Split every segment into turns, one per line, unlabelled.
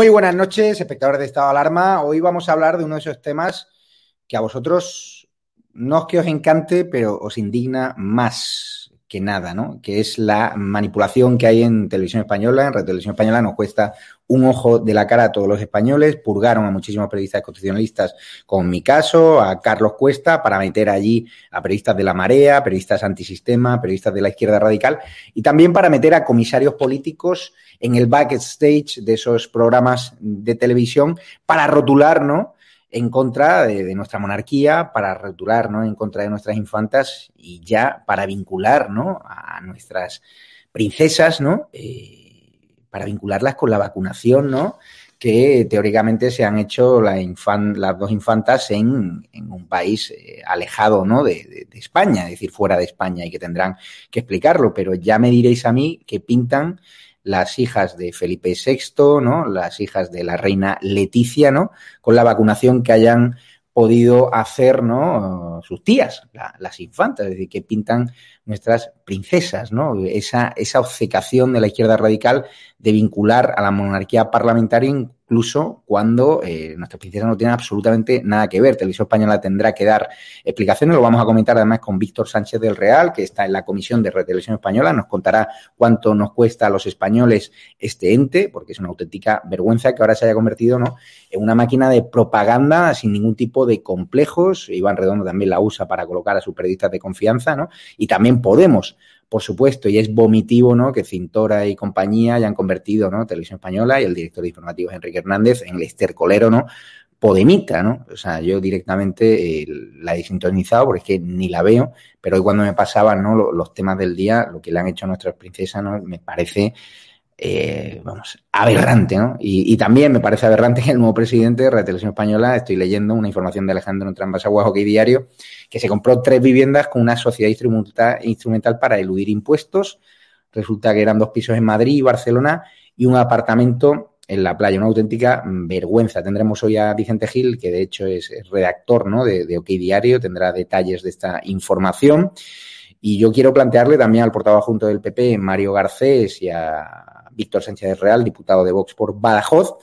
Muy buenas noches, espectadores de Estado de Alarma. Hoy vamos a hablar de uno de esos temas que a vosotros no es que os encante, pero os indigna más que nada, ¿no? Que es la manipulación que hay en televisión española, en Radio Televisión Española nos cuesta un ojo de la cara a todos los españoles, purgaron a muchísimos periodistas constitucionalistas, con mi caso, a Carlos Cuesta, para meter allí a periodistas de la marea, periodistas antisistema, periodistas de la izquierda radical, y también para meter a comisarios políticos en el backstage de esos programas de televisión para rotular, ¿no? en contra de, nuestra monarquía, para rotular, ¿no? En contra de nuestras infantas y ya para vincular, ¿no? A nuestras princesas, ¿no? Eh, para vincularlas con la vacunación, ¿no? Que teóricamente se han hecho la las dos infantas en, un país eh, alejado, ¿no? De, de, España, es decir, fuera de España y que tendrán que explicarlo, pero ya me diréis a mí que pintan las hijas de Felipe VI, ¿no? Las hijas de la reina Leticia, ¿no? Con la vacunación que hayan podido hacer, ¿no? Sus tías, las infantas, es decir, que pintan nuestras princesas, ¿no? Esa, esa obcecación de la izquierda radical de vincular a la monarquía parlamentaria incluso cuando eh, nuestras princesas no tienen absolutamente nada que ver. Televisión Española tendrá que dar explicaciones, lo vamos a comentar además con Víctor Sánchez del Real, que está en la comisión de Televisión Española, nos contará cuánto nos cuesta a los españoles este ente, porque es una auténtica vergüenza que ahora se haya convertido ¿no? en una máquina de propaganda sin ningún tipo de complejos. Iván Redondo también la usa para colocar a sus periodistas de confianza, ¿no? Y también Podemos por supuesto, y es vomitivo, ¿no? Que Cintora y compañía hayan convertido, ¿no? Televisión Española y el director de informativos Enrique Hernández en el estercolero, ¿no? Podemita, ¿no? O sea, yo directamente eh, la he desintonizado porque es que ni la veo, pero hoy cuando me pasaban, ¿no? Los, los temas del día, lo que le han hecho a nuestras princesas, ¿no? Me parece eh, vamos, aberrante, ¿no? Y, también me parece aberrante que el nuevo presidente de la Televisión Española, estoy leyendo una información de Alejandro Trambas y Diario, que se compró tres viviendas con una sociedad instrumental, instrumental para eludir impuestos. Resulta que eran dos pisos en Madrid y Barcelona y un apartamento en la playa. Una auténtica vergüenza. Tendremos hoy a Vicente Gil, que de hecho es redactor ¿no? de OK Diario, tendrá detalles de esta información. Y yo quiero plantearle también al portavoz junto del PP, Mario Garcés, y a Víctor Sánchez Real, diputado de Vox por Badajoz,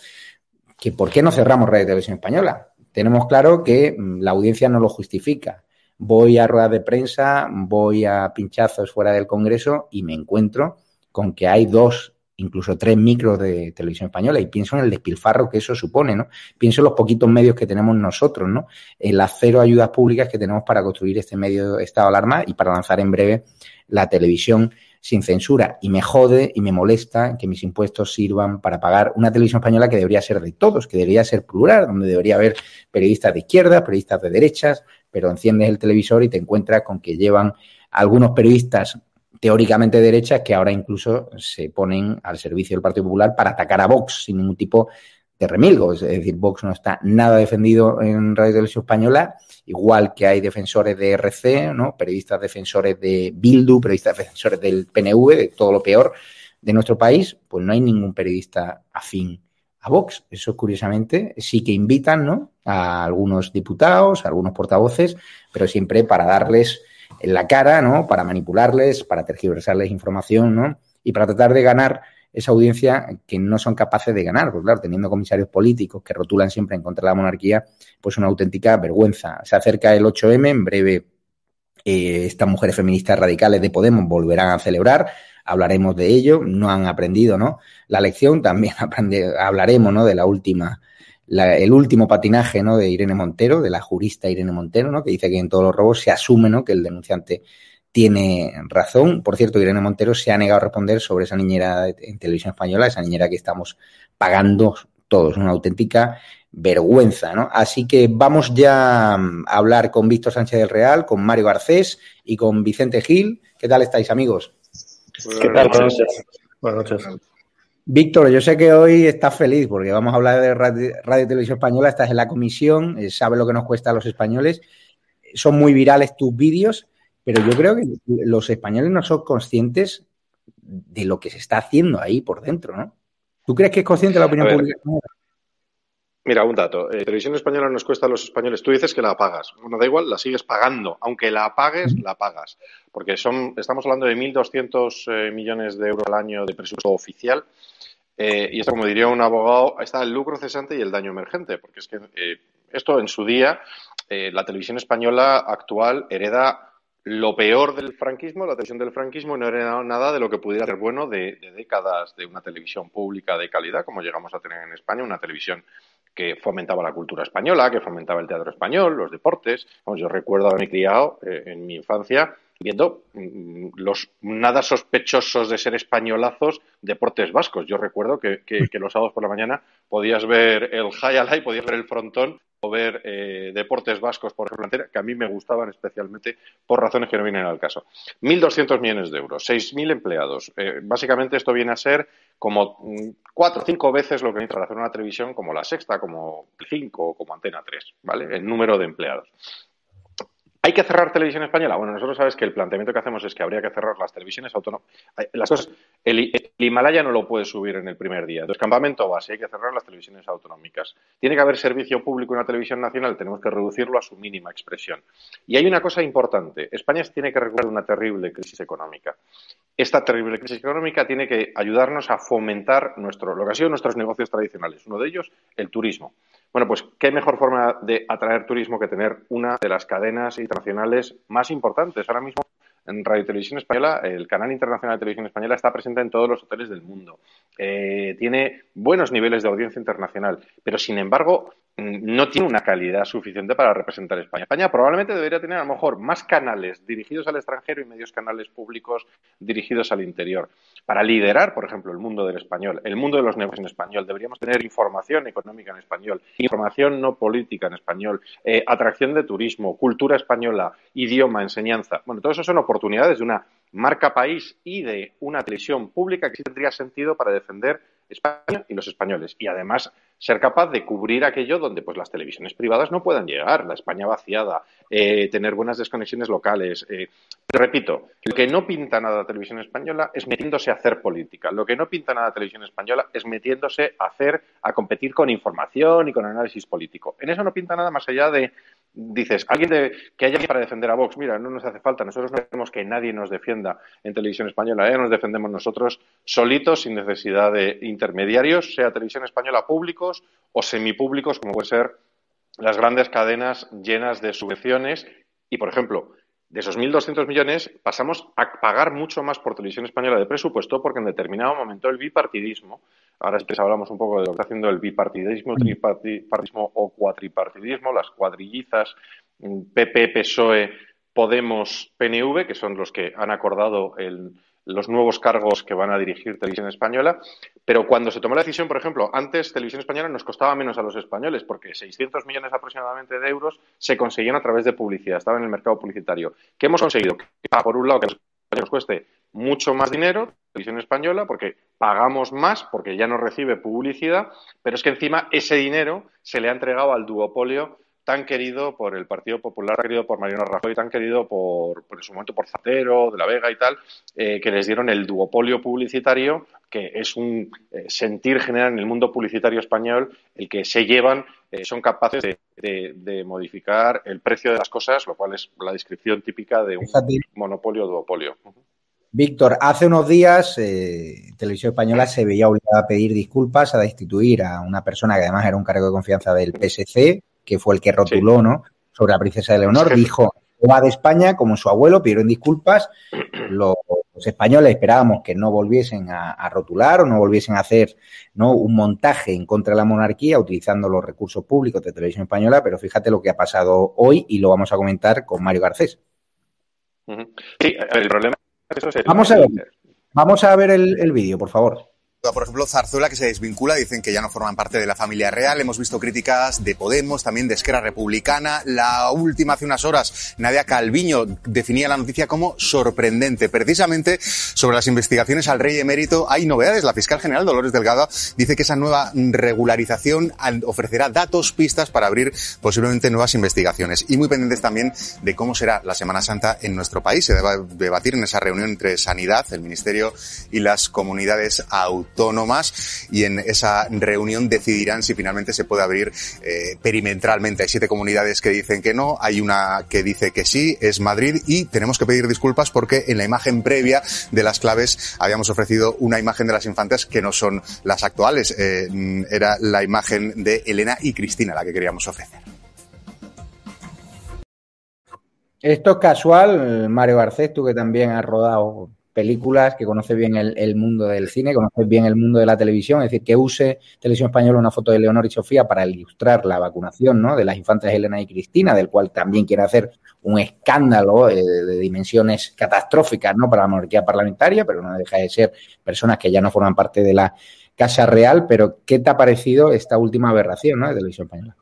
que por qué no cerramos Radio Televisión Española. Tenemos claro que mm, la audiencia no lo justifica. Voy a ruedas de prensa, voy a pinchazos fuera del Congreso y me encuentro con que hay dos incluso tres micros de televisión española y pienso en el despilfarro que eso supone, ¿no? Pienso en los poquitos medios que tenemos nosotros, ¿no? En las cero ayudas públicas que tenemos para construir este medio de estado de alarma y para lanzar en breve la televisión sin censura. Y me jode y me molesta que mis impuestos sirvan para pagar una televisión española que debería ser de todos, que debería ser plural, donde debería haber periodistas de izquierda, periodistas de derechas, pero enciendes el televisor y te encuentras con que llevan algunos periodistas teóricamente derechas que ahora incluso se ponen al servicio del Partido Popular para atacar a Vox sin ningún tipo de remilgo. Es decir, Vox no está nada defendido en Radio Televisión Española, igual que hay defensores de RC, ¿no? periodistas defensores de Bildu, periodistas defensores del PNV, de todo lo peor de nuestro país, pues no hay ningún periodista afín a Vox. Eso curiosamente sí que invitan ¿no? a algunos diputados, a algunos portavoces, pero siempre para darles en la cara, ¿no? Para manipularles, para tergiversarles información, ¿no? Y para tratar de ganar esa audiencia que no son capaces de ganar, porque claro, teniendo comisarios políticos que rotulan siempre en contra de la monarquía, pues una auténtica vergüenza. Se acerca el 8M, en breve eh, estas mujeres feministas radicales de Podemos volverán a celebrar, hablaremos de ello, no han aprendido, ¿no? La lección también hablaremos, ¿no? De la última el último patinaje ¿no? de Irene Montero, de la jurista Irene Montero, ¿no? que dice que en todos los robos se asume ¿no? que el denunciante tiene razón. Por cierto, Irene Montero se ha negado a responder sobre esa niñera en televisión española, esa niñera que estamos pagando todos, una auténtica vergüenza, ¿no? Así que vamos ya a hablar con Víctor Sánchez del Real, con Mario Garcés y con Vicente Gil. ¿Qué tal estáis, amigos?
¿Qué tal? Buenas noches. Buenas noches.
Víctor, yo sé que hoy estás feliz porque vamos a hablar de radio, y televisión española, estás en la comisión, eh, sabes lo que nos cuesta a los españoles, son muy virales tus vídeos, pero yo creo que los españoles no son conscientes de lo que se está haciendo ahí por dentro, ¿no? ¿Tú crees que es consciente la opinión pública?
Mira, un dato. Eh, televisión española nos cuesta a los españoles. Tú dices que la pagas. Bueno, da igual, la sigues pagando. Aunque la pagues, la pagas. Porque son, estamos hablando de 1.200 eh, millones de euros al año de presupuesto oficial eh, y esto, como diría un abogado, está el lucro cesante y el daño emergente, porque es que eh, esto en su día, eh, la televisión española actual hereda lo peor del franquismo, la televisión del franquismo, no hereda nada de lo que pudiera ser bueno de, décadas de una televisión pública de calidad, como llegamos a tener en España, una televisión que fomentaba la cultura española, que fomentaba el teatro español, los deportes. yo recuerdo haberme criado en mi infancia viendo mm, los nada sospechosos de ser españolazos deportes vascos. Yo recuerdo que, los sábados por la mañana podías ver el Highlight, podías ver el frontón o ver eh, deportes vascos, por ejemplo, que a mí me gustaban especialmente por razones que no vienen al caso. 1.200 millones de euros, 6.000 empleados. Eh, básicamente esto viene a ser como mm, cuatro o cinco veces lo que necesita hacer una televisión como La Sexta, como 5 o como Antena 3, ¿vale? El número de empleados. ¿Hay que cerrar televisión española? Bueno, nosotros sabes que el planteamiento que hacemos es que habría que cerrar las televisiones autónomas. Las cosas, el, Himalaya no lo puede subir en el primer día. Entonces, campamento base, hay que cerrar las televisiones autonómicas. Tiene que haber servicio público en la televisión nacional, tenemos que reducirlo a su mínima expresión. Y hay una cosa importante. España tiene que recuperar una terrible crisis económica. Esta terrible crisis económica tiene que ayudarnos a fomentar nuestro, lo que han sido nuestros negocios tradicionales. Uno de ellos, el turismo. Bueno, pues qué mejor forma de atraer turismo que tener una de las cadenas internacionales más importantes. Ahora mismo en Radio Televisión Española, el canal internacional de Televisión Española está presente en todos los hoteles del mundo. Eh, tiene buenos niveles de audiencia internacional, pero sin embargo no tiene una calidad suficiente para representar España. España probablemente debería tener a lo mejor más canales dirigidos al extranjero y medios canales públicos dirigidos al interior. Para liderar, por ejemplo, el mundo del español, el mundo de los negocios en español, deberíamos tener información económica en español, información no política en español, eh, atracción de turismo, cultura española, idioma, enseñanza. Bueno, todo eso son oportunidades de una marca país y de una televisión pública que sí tendría sentido para defender España y los españoles. Y además ser capaz de cubrir aquello donde pues las televisiones privadas no puedan llegar, la España vaciada, eh, tener buenas desconexiones locales. Eh. Repito, lo que no pinta nada la televisión española es metiéndose a hacer política. Lo que no pinta nada la televisión española es metiéndose a hacer, a competir con información y con análisis político. En eso no pinta nada más allá de dices, alguien de, que haya para defender a Vox, mira, no nos hace falta, nosotros no queremos que nadie nos defienda en televisión española, ¿eh? nos defendemos nosotros solitos, sin necesidad de intermediarios, sea televisión española públicos o semipúblicos, como puede ser las grandes cadenas llenas de subvenciones. Y, por ejemplo, de esos 1.200 millones pasamos a pagar mucho más por televisión española de presupuesto porque en determinado momento el bipartidismo, ahora si hablamos un poco de lo que está haciendo el bipartidismo, mm. tripartidismo o cuatripartidismo, las cuadrillizas, PP, mm, PSOE, Podemos, PNV, que son los que han acordado el, los nuevos cargos que van a dirigir Televisión Española, pero cuando se tomó la decisión, por ejemplo, antes Televisión Española nos costaba menos a los españoles, porque 600 millones aproximadamente de euros se conseguían a través de publicidad, estaba en el mercado publicitario. ¿Qué hemos conseguido? Que, por un lado, que los españoles nos cueste mucho más dinero, Televisión Española, porque pagamos más, porque ya no recibe publicidad, pero es que encima ese dinero se le ha entregado al duopolio tan querido por el Partido Popular, tan querido por Mariano Rajoy, tan querido por, por en su momento por Zapatero, de la Vega y tal, eh, que les dieron el duopolio publicitario, que es un eh, sentir general en el mundo publicitario español, el que se llevan, eh, son capaces de, modificar el precio de las cosas, lo cual es la descripción típica de un monopolio o duopolio.
Víctor, hace unos días Televisión Española se veía obligada a pedir disculpas, a destituir a una persona que además era un cargo de confianza del PSC, que fue el que rotuló, ¿no? Sobre la princesa de Leonor, dijo, va de España como su abuelo, pidieron disculpas. Los, españoles esperábamos que no volviesen a, rotular o no volviesen a hacer ¿no? un montaje en contra de la monarquía utilizando los recursos públicos de televisión española, pero fíjate lo que ha pasado hoy y lo vamos a comentar con Mario Garcés.
Sí, el problema
es eso. Vamos a ver, vamos a ver el vídeo, por favor.
Por ejemplo, Zarzuela, que se desvincula, dicen que ya no forman parte de la familia real. Hemos visto críticas de Podemos, también de Esquerra Republicana. La última, hace unas horas, Nadia Calviño definía la noticia como sorprendente. Precisamente sobre las investigaciones al rey emérito hay novedades. La fiscal general Dolores Delgado dice que esa nueva regularización ofrecerá datos, pistas para abrir posiblemente nuevas investigaciones. Y muy pendientes también de cómo será la Semana Santa en nuestro país. Se debe debatir en esa reunión entre Sanidad, el Ministerio y las comunidades autónomas autónomas y en esa reunión decidirán si finalmente se puede abrir eh, perimetralmente. Hay siete comunidades que dicen que no, hay una que dice que sí, es Madrid y tenemos que pedir disculpas porque en la imagen previa de las claves habíamos ofrecido una imagen de las infantes que no son las actuales. Eh, era la imagen de Elena y Cristina la que queríamos ofrecer.
Esto es casual, Mario Garcés, tú que también has rodado películas, que conoce bien el, mundo del cine, conoce bien el mundo de la televisión, es decir, que use Televisión Española una foto de Leonor y Sofía para ilustrar la vacunación ¿no? de las infantes Elena y Cristina, del cual también quiere hacer un escándalo eh, de dimensiones catastróficas ¿no? para la monarquía parlamentaria, pero no deja de ser personas que ya no forman parte de la Casa Real. Pero, ¿qué te ha parecido esta última aberración ¿no? de Televisión Española?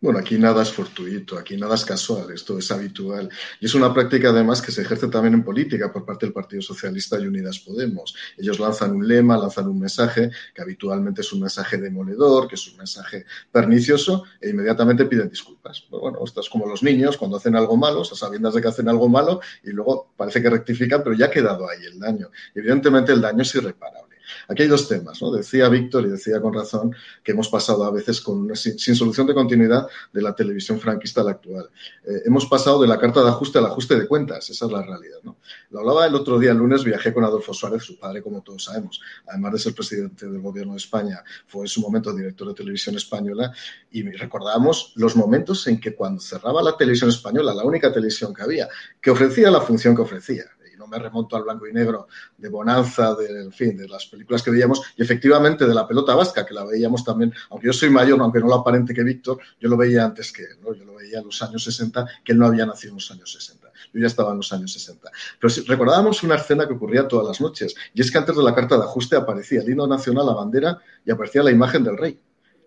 Bueno, aquí nada es fortuito, aquí nada es casual, esto es habitual. Y es una práctica además que se ejerce también en política por parte del Partido Socialista y Unidas Podemos. Ellos lanzan un lema, lanzan un mensaje que habitualmente es un mensaje demoledor, que es un mensaje pernicioso e inmediatamente piden disculpas. Pero bueno, esto es como los niños cuando hacen algo malo, a sabiendas de que hacen algo malo y luego parece que rectifican, pero ya ha quedado ahí el daño. evidentemente el daño es irreparable. Aquí hay dos temas, ¿no? Decía Víctor y decía con razón que hemos pasado a veces con, sin, solución de continuidad de la televisión franquista a la actual. Eh, hemos pasado de la carta de ajuste al ajuste de cuentas, esa es la realidad, ¿no? Lo hablaba el otro día, el lunes, viajé con Adolfo Suárez, su padre, como todos sabemos, además de ser presidente del gobierno de España, fue en su momento director de televisión española y recordábamos los momentos en que cuando cerraba la televisión española, la única televisión que había, que ofrecía la función que ofrecía, me remonto al blanco y negro de Bonanza, de, fin, de las películas que veíamos, y efectivamente de la pelota vasca, que la veíamos también, aunque yo soy mayor, aunque no lo aparente que Víctor, yo lo veía antes que él, yo lo veía en los años 60, que él no había nacido en los años 60. Yo ya estaba en los años 60. Pero recordábamos una escena que ocurría todas las noches, y es que antes de la carta de ajuste aparecía el himno nacional, la bandera, y aparecía la imagen del rey.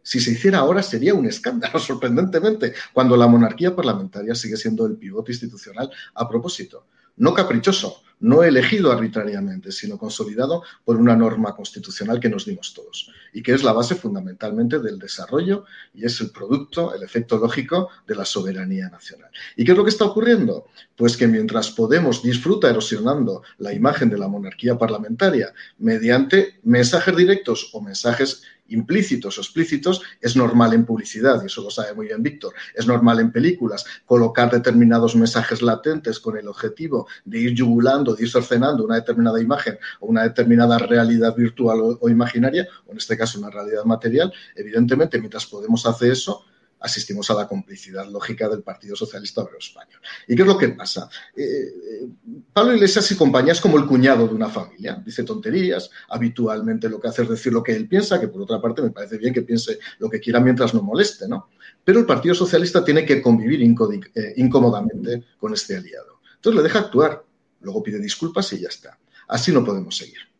Si se hiciera ahora sería un escándalo, sorprendentemente, cuando la monarquía parlamentaria sigue siendo el pivote institucional a propósito no caprichoso, no elegido arbitrariamente, sino consolidado por una norma constitucional que nos dimos todos y que es la base fundamentalmente del desarrollo y es el producto, el efecto lógico de la soberanía nacional. ¿Y qué es lo que está ocurriendo? Pues que mientras Podemos disfruta erosionando la imagen de la monarquía parlamentaria mediante mensajes directos o mensajes implícitos o explícitos, es normal en publicidad, y eso lo sabe muy bien Víctor, es normal en películas colocar determinados mensajes latentes con el objetivo de ir yugulando, de ir cercenando una determinada imagen o una determinada realidad virtual o, o imaginaria, o en este caso una realidad material. Evidentemente, mientras Podemos hacer eso, asistimos a la complicidad lógica del Partido Socialista Obrero Español. ¿Y qué es lo que pasa? Eh, eh, Pablo Iglesias y compañía es como el cuñado de una familia. Dice tonterías, habitualmente lo que hace es decir lo que él piensa, que por otra parte me parece bien que piense lo que quiera mientras no moleste, ¿no? Pero el Partido Socialista tiene que convivir eh, incómodamente con este aliado. Entonces le deja actuar, luego pide disculpas y ya está. Así no podemos seguir.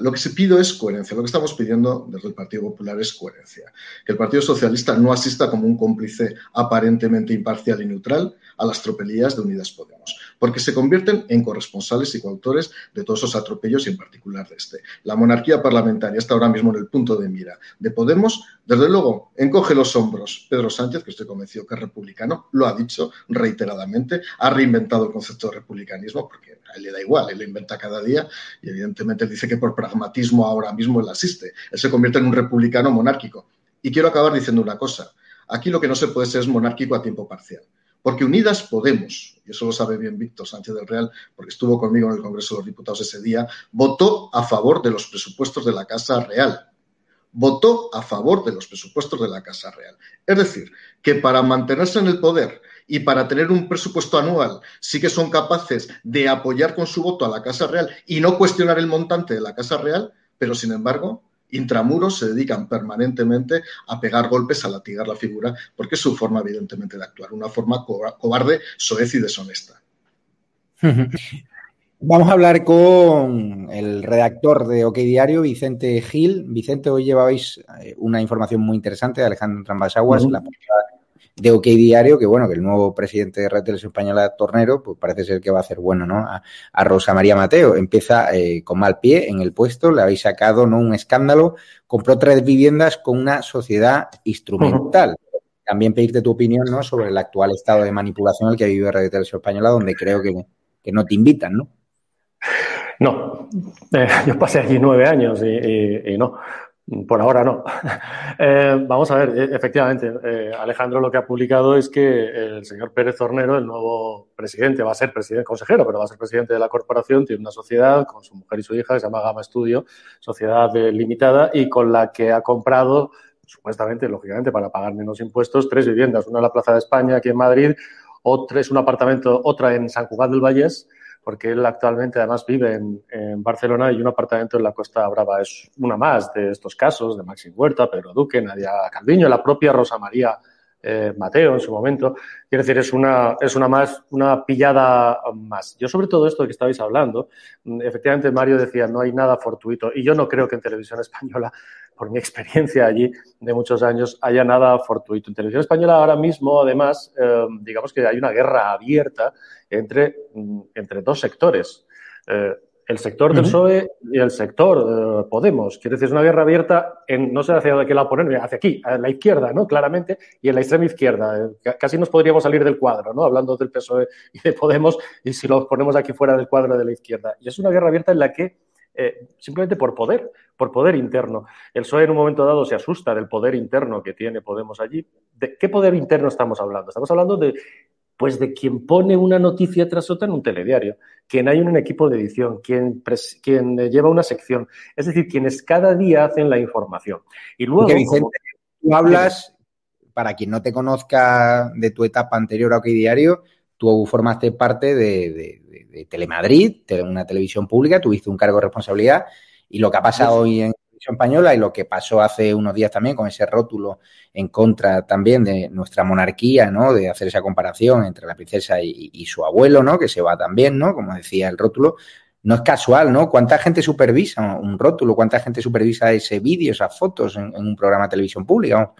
Lo que se pide es coherencia. Lo que estamos pidiendo desde el Partido Popular es coherencia. Que el Partido Socialista no asista como un cómplice aparentemente imparcial y neutral a las tropelías de Unidas Podemos, porque se convierten en corresponsales y coautores de todos esos atropellos y en particular de este. La monarquía parlamentaria está ahora mismo en el punto de mira de Podemos. Desde luego, encoge los hombros Pedro Sánchez, que estoy convencido que es republicano, lo ha dicho reiteradamente, ha reinventado el concepto de republicanismo, porque a él le da igual, él lo inventa cada día y evidentemente él dice que por pragmatismo ahora mismo él asiste. Él se convierte en un republicano monárquico. Y quiero acabar diciendo una cosa. Aquí lo que no se puede ser es monárquico a tiempo parcial. Porque Unidas Podemos, y eso lo sabe bien Víctor Sánchez del Real, porque estuvo conmigo en el Congreso de los Diputados ese día, votó a favor de los presupuestos de la Casa Real. Votó a favor de los presupuestos de la Casa Real. Es decir, que para mantenerse en el poder y para tener un presupuesto anual sí que son capaces de apoyar con su voto a la Casa Real y no cuestionar el montante de la Casa Real, pero sin embargo, intramuros se dedican permanentemente a pegar golpes, a latigar la figura, porque es su forma, evidentemente, de actuar, una forma cobarde, soez y deshonesta.
Vamos a hablar con el redactor de OK Diario, Vicente Gil. Vicente, hoy llevabais eh, una información muy interesante de Alejandro Trambasaguas, uh -huh. la de OK Diario, que bueno, que el nuevo presidente de Red Televisión Española, Tornero, pues parece ser que va a hacer bueno, ¿no? A, a Rosa María Mateo. Empieza eh, con mal pie en el puesto, le habéis sacado, ¿no? Un escándalo, compró tres viviendas con una sociedad instrumental. Uh -huh. También pedirte tu opinión, ¿no? Sobre el actual estado de manipulación al que vive Red Televisión Española, donde creo que, que no te invitan, ¿no?
No, eh, yo pasé allí nueve años y, y, y no. Por ahora no. Eh, vamos a ver, e, efectivamente, eh, Alejandro lo que ha publicado es que el señor Pérez Hornero, el nuevo presidente, va a ser presidente consejero, pero va a ser presidente de la corporación, tiene una sociedad con su mujer y su hija que se llama Gama Estudio, sociedad limitada, y con la que ha comprado, supuestamente, lógicamente, para pagar menos impuestos, tres viviendas, una en la Plaza de España, aquí en Madrid, otra es un apartamento, otra en San Juan del Vallés, porque él actualmente además vive en, Barcelona y un apartamento en la Costa Brava. Es una más de estos casos, de Maxim Huerta, Pedro Duque, Nadia Calviño, la propia Rosa María eh, Mateo en su momento. Quiero decir, es una, es una más, una pillada más. Yo sobre todo esto que estabais hablando, efectivamente Mario decía, no hay nada fortuito y yo no creo que en televisión española por mi experiencia allí de muchos años, haya nada fortuito. En televisión española ahora mismo, además, eh, digamos que hay una guerra abierta entre, entre dos sectores. Eh, el sector del PSOE y el sector eh, Podemos. Quiere decir, es una guerra abierta en, no sé hacia qué la poner, hacia aquí, a la izquierda, ¿no? Claramente, y en la extrema izquierda. Eh, casi nos podríamos salir del cuadro, ¿no? Hablando del PSOE y de Podemos, y si los ponemos aquí fuera del cuadro de la izquierda. Y es una guerra abierta en la que eh, simplemente por poder, por poder interno. El PSOE en un momento dado se asusta del poder interno que tiene Podemos allí. ¿De qué poder interno estamos hablando? Estamos hablando de, pues de quien pone una noticia tras otra en un telediario, quien hay un equipo de edición, quien, quien lleva una sección, es decir, quienes cada día hacen la información. Y luego...
Vicente, como... tú hablas, para quien no te conozca de tu etapa anterior a OK Diario, tú formaste parte de, de, de, de Telemadrid, una televisión pública, tuviste un cargo de responsabilidad y lo que ha pasado hoy en española y lo que pasó hace unos días también con ese rótulo en contra también de nuestra monarquía, ¿no? De hacer esa comparación entre la princesa y, su abuelo, ¿no? Que se va también, ¿no? Como decía el rótulo, no es casual, ¿no? ¿Cuánta gente supervisa un rótulo? ¿Cuánta gente supervisa ese vídeo, esas fotos en, en un programa de televisión pública?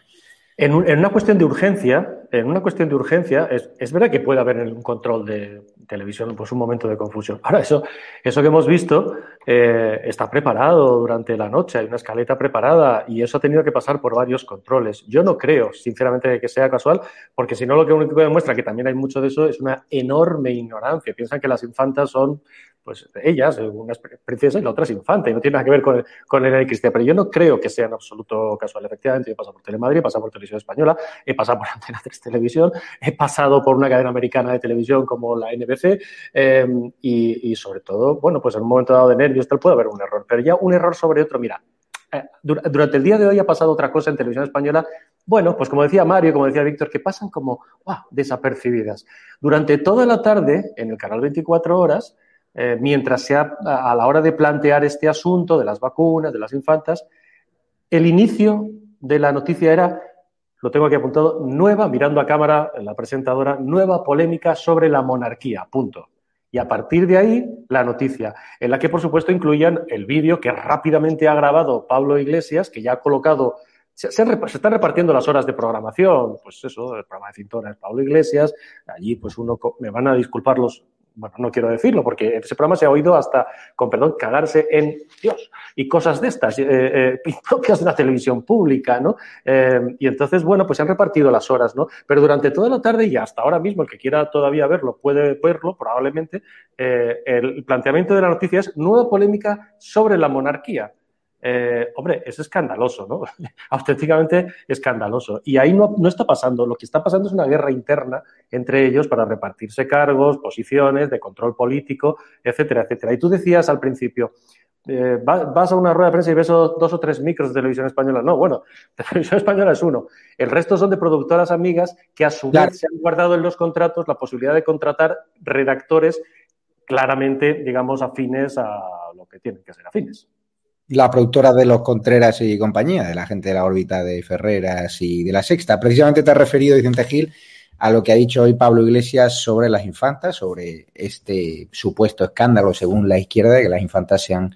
En, una cuestión de urgencia, en una cuestión de urgencia, es, verdad que puede haber un control de televisión, pues un momento de confusión. Ahora, eso, eso que hemos visto eh, está preparado durante la noche, hay una escaleta preparada y eso ha tenido que pasar por varios controles. Yo no creo, sinceramente, que sea casual, porque si no, lo que único que demuestra que también hay mucho de eso es una enorme ignorancia. Piensan que las infantas son pues ellas, una es y la otra es infante, y no tiene nada que ver con con el Cristian. Pero yo no creo que sea en absoluto casual. Efectivamente, yo he pasado por Telemadrid, he pasado por Televisión Española, he pasado por Antena 3 Televisión, he pasado por una cadena americana de televisión como la NBC, eh, y, sobre todo, bueno, pues en un momento dado de nervios tal puede haber un error, pero ya un error sobre otro, mira. Eh, durante el día de hoy ha pasado otra cosa en televisión española, bueno, pues como decía Mario, como decía Víctor, que pasan como desapercibidas. Durante toda la tarde, en el canal 24 horas, eh, mientras sea a la hora de plantear este asunto de las vacunas, de las infantas, el inicio de la noticia era, lo tengo aquí apuntado, nueva, mirando a cámara la presentadora, nueva polémica sobre la monarquía, punto. Y a partir de ahí, la noticia, en la que por supuesto incluían el vídeo que rápidamente ha grabado Pablo Iglesias, que ya ha colocado se, están repartiendo las horas de programación, pues eso, el programa de Cintora Pablo Iglesias, allí pues uno, me van a disculpar los, bueno, no quiero decirlo, porque ese programa se ha oído hasta, con perdón, cagarse en Dios y cosas de estas, eh, eh, propias de la televisión pública, ¿no? Eh, y entonces, bueno, pues se han repartido las horas, ¿no? Pero durante toda la tarde y hasta ahora mismo, el que quiera todavía verlo puede verlo, probablemente, el planteamiento de la noticia es nueva polémica sobre la monarquía. Eh, hombre, es escandaloso, ¿no? Auténticamente escandaloso. Y ahí no, no, está pasando. Lo que está pasando es una guerra interna entre ellos para repartirse cargos, posiciones de control político, etcétera, etcétera. Y tú decías al principio, eh, vas a una rueda de prensa y ves dos o tres micros de televisión española. No, bueno, televisión española es uno. El resto son de productoras amigas que a su vez se han guardado en los contratos la posibilidad de contratar redactores claramente, digamos, afines a lo que tienen que ser afines
la productora de los Contreras y compañía, de la gente de la órbita de Ferreras y de la Sexta. Precisamente te ha referido, Vicente Gil, a lo que ha dicho hoy Pablo Iglesias sobre las infantas, sobre este supuesto escándalo, según la izquierda, de que las infantas se han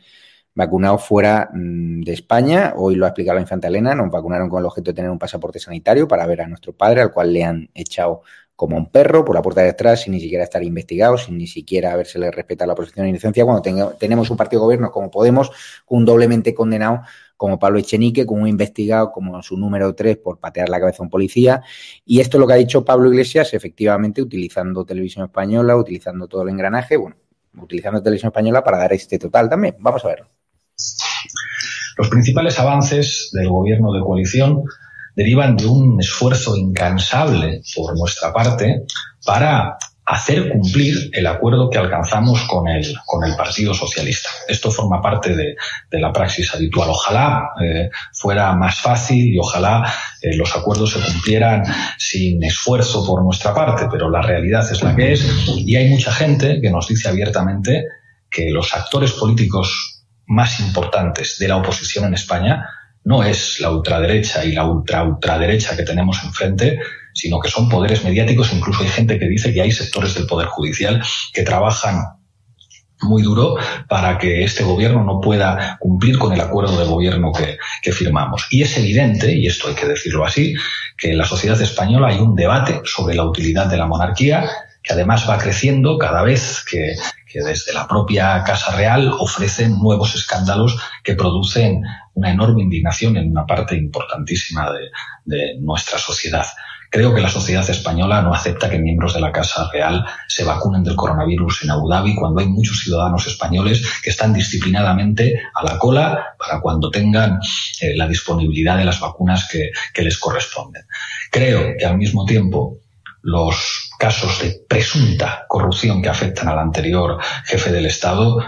vacunado fuera mm, de España. Hoy lo ha explicado la infanta Elena, nos vacunaron con el objeto de tener un pasaporte sanitario para ver a nuestro padre, al cual le han echado como un perro por la puerta de atrás sin ni siquiera estar investigado, sin ni siquiera habérsele respetado la protección de inocencia, cuando tenemos un partido de gobierno como Podemos, un doblemente condenado como Pablo Echenique, con un investigado como su número tres por patear la cabeza a un policía. Y esto es lo que ha dicho Pablo Iglesias, efectivamente, utilizando televisión española, utilizando todo el engranaje, bueno, utilizando televisión española para dar este total también. Vamos a verlo.
Los principales avances del gobierno de coalición derivan de un esfuerzo incansable por nuestra parte para hacer cumplir el acuerdo que alcanzamos con el, con el Partido Socialista. Esto forma parte de, la praxis habitual. Ojalá eh, fuera más fácil y ojalá eh, los acuerdos se cumplieran sin esfuerzo por nuestra parte, pero la realidad es la que es y hay mucha gente que nos dice abiertamente que los actores políticos más importantes de la oposición en España no es la ultraderecha y la ultra ultraderecha que tenemos enfrente, sino que son poderes mediáticos. Incluso hay gente que dice que hay sectores del Poder Judicial que trabajan muy duro para que este gobierno no pueda cumplir con el acuerdo de gobierno que, que, firmamos. Y es evidente, y esto hay que decirlo así, que en la sociedad española hay un debate sobre la utilidad de la monarquía que además va creciendo cada vez que, que desde la propia Casa Real ofrecen nuevos escándalos que producen una enorme indignación en una parte importantísima de, nuestra sociedad. Creo que la sociedad española no acepta que miembros de la Casa Real se vacunen del coronavirus en Abu Dhabi cuando hay muchos ciudadanos españoles que están disciplinadamente a la cola para cuando tengan eh, la disponibilidad de las vacunas que, que les corresponden. Creo que al mismo tiempo los casos de presunta corrupción que afectan al anterior jefe del Estado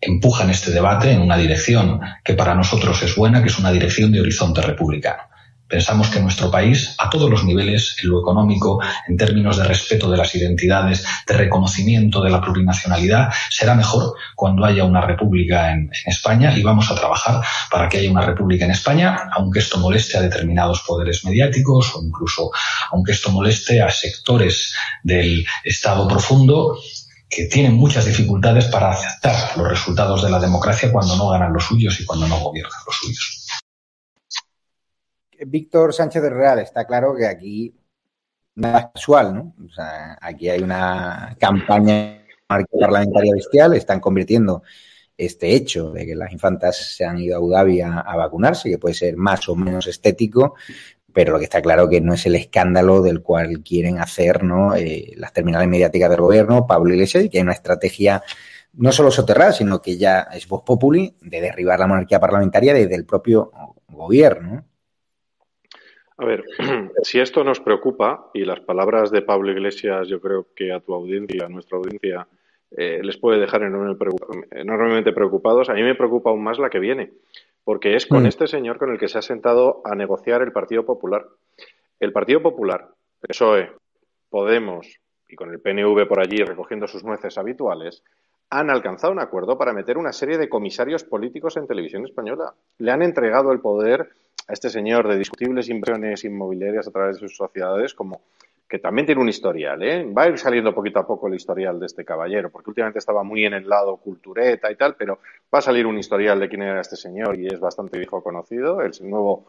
empujan este debate en una dirección que para nosotros es buena, que es una dirección de horizonte republicano. Pensamos que nuestro país, a todos los niveles, en lo económico, en términos de respeto de las identidades, de reconocimiento de la plurinacionalidad, será mejor cuando haya una república en, España y vamos a trabajar para que haya una república en España, aunque esto moleste a determinados poderes mediáticos o incluso aunque esto moleste a sectores del Estado profundo que tienen muchas dificultades para aceptar los resultados de la democracia cuando no ganan los suyos y cuando no gobiernan los suyos.
Víctor Sánchez del Real, está claro que aquí nada casual, ¿no? O sea, aquí hay una campaña parlamentaria bestial, están convirtiendo este hecho de que las infantas se han ido a Abu a, vacunarse, que puede ser más o menos estético, pero lo que está claro que no es el escándalo del cual quieren hacer ¿no? Eh, las terminales mediáticas del gobierno, Pablo Iglesias, y que hay una estrategia no solo soterrada, sino que ya es voz populi de derribar la monarquía parlamentaria desde el propio gobierno.
A ver, si esto nos preocupa, y las palabras de Pablo Iglesias yo creo que a tu audiencia, a nuestra audiencia, eh, les puede dejar enormemente preocupados. A mí me preocupa aún más la que viene, porque es con mm. este señor con el que se ha sentado a negociar el Partido Popular. El Partido Popular, PSOE, Podemos y con el PNV por allí recogiendo sus nueces habituales, han alcanzado un acuerdo para meter una serie de comisarios políticos en televisión española. Le han entregado el poder a este señor de discutibles inversiones inmobiliarias a través de sus sociedades como que también tiene un historial, ¿eh? Va a ir saliendo poquito a poco el historial de este caballero, porque últimamente estaba muy en el lado cultureta y tal, pero va a salir un historial de quién era este señor y es bastante viejo conocido, el nuevo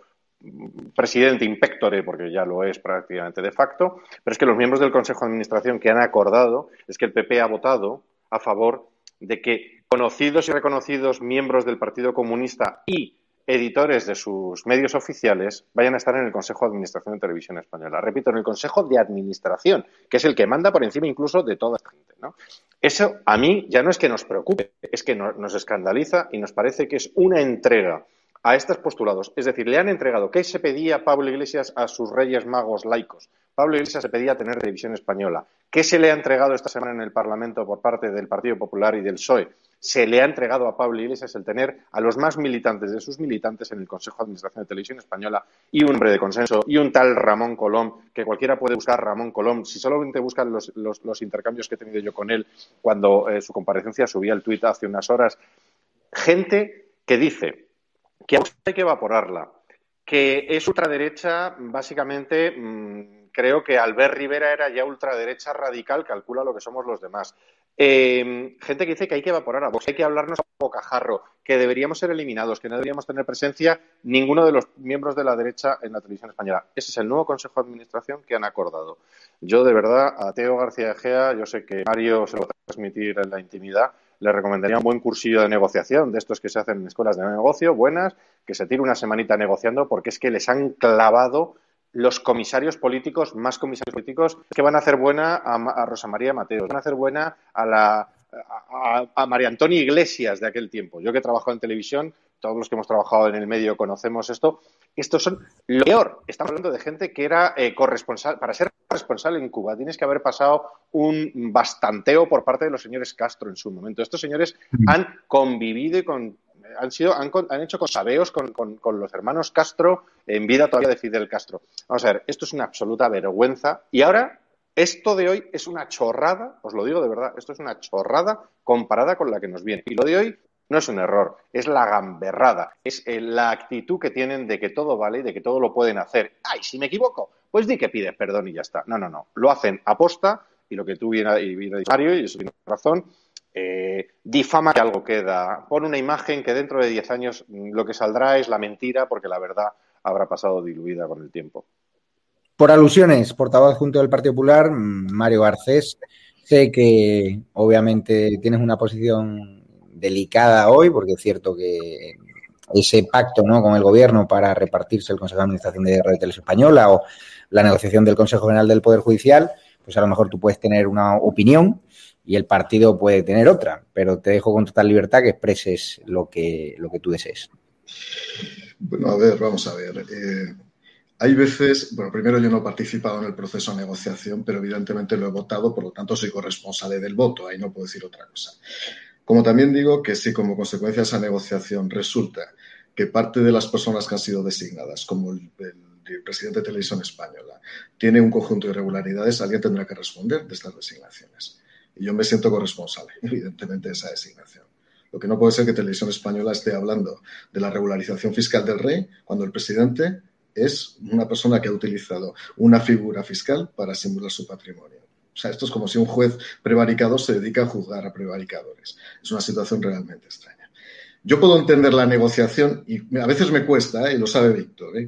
presidente impectore, porque ya lo es prácticamente de facto, pero es que los miembros del Consejo de Administración que han acordado es que el PP ha votado a favor de que conocidos y reconocidos miembros del Partido Comunista y editores de sus medios oficiales vayan a estar en el Consejo de Administración de Televisión Española. Repito, en el Consejo de Administración, que es el que manda por encima incluso de toda esta gente. ¿no? Eso a mí ya no es que nos preocupe, es que nos escandaliza y nos parece que es una entrega a estos postulados. Es decir, le han entregado qué se pedía Pablo Iglesias a sus reyes magos laicos. Pablo Iglesias se pedía tener televisión española. ¿Qué se le ha entregado esta semana en el Parlamento por parte del Partido Popular y del PSOE? Se le ha entregado a Pablo Iglesias el tener a los más militantes de sus militantes en el Consejo de Administración de Televisión Española y un hombre de consenso y un tal Ramón Colom, que cualquiera puede buscar Ramón Colom. Si solamente buscan los, intercambios que he tenido yo con él cuando eh, su comparecencia subía el tuit hace unas horas, gente que dice que hay que evaporarla, que es ultraderecha, básicamente, mm, creo que Albert Rivera era ya ultraderecha radical, calcula lo que somos los demás. Eh, gente que dice que hay que evaporar a Vox, hay que hablarnos a bocajarro, que deberíamos ser eliminados, que no deberíamos tener presencia ninguno de los miembros de la derecha en la televisión española. Ese es el nuevo Consejo de Administración que han acordado. Yo, de verdad, a Teo García Egea, yo sé que Mario se lo va a transmitir en la intimidad, le recomendaría un buen cursillo de negociación, de estos que se hacen en escuelas de negocio, buenas, que se tire una semanita negociando, porque es que les han clavado los comisarios políticos, más comisarios políticos, que van a hacer buena a, Rosa María Mateos, van a hacer buena a la a, María Antonia Iglesias de aquel tiempo. Yo que he trabajado en televisión, todos los que hemos trabajado en el medio conocemos esto. Estos son lo peor. Estamos hablando de gente que era eh, corresponsal. Para ser responsable en Cuba tienes que haber pasado un bastanteo por parte de los señores Castro en su momento. Estos señores mm. han convivido y con han, sido, han, han hecho cosabeos con, con, los hermanos Castro en vida todavía de Fidel Castro. Vamos a ver, esto es una absoluta vergüenza. Y ahora, esto de hoy es una chorrada, os lo digo de verdad, esto es una chorrada comparada con la que nos viene. Y lo de hoy no es un error, es la gamberrada, es eh, la actitud que tienen de que todo vale y de que todo lo pueden hacer. ¡Ay, si me equivoco! Pues di que pides perdón y ya está. No, no, no. Lo hacen aposta y lo que tú viene Mario, y eso tiene razón, eh, difama que algo queda, pone una imagen que dentro de 10 años mm, lo que saldrá es la mentira porque la verdad habrá pasado diluida con el tiempo.
Por alusiones, portavoz junto del Partido Popular, mm, Mario Garcés, sé que obviamente tienes una posición delicada hoy porque es cierto que ese pacto ¿no? con el gobierno para repartirse el Consejo de Administración de Radio Televisión Española o la negociación del Consejo General del Poder Judicial, pues a lo mejor tú puedes tener una opinión y el partido puede tener otra, pero te dejo con total libertad que expreses lo que, lo que tú desees.
Bueno, a ver, vamos a ver. Eh, hay veces, bueno, primero yo no he participado en el proceso de negociación, pero evidentemente lo he votado, por lo tanto soy corresponsable del voto, ahí no puedo decir otra cosa. Como también digo que si como consecuencia de esa negociación resulta que parte de las personas que han sido designadas, como el, el presidente de Televisión Española, tiene un conjunto de irregularidades, alguien tendrá que responder de estas designaciones. Y yo me siento corresponsable, evidentemente, de esa designación. Lo que no puede ser que Televisión Española esté hablando de la regularización fiscal del rey cuando el presidente es una persona que ha utilizado una figura fiscal para simular su patrimonio. O sea, esto es como si un juez prevaricado se dedica a juzgar a prevaricadores. Es una situación realmente extraña. Yo puedo entender la negociación y a veces me cuesta, ¿eh? y lo sabe Víctor. ¿eh?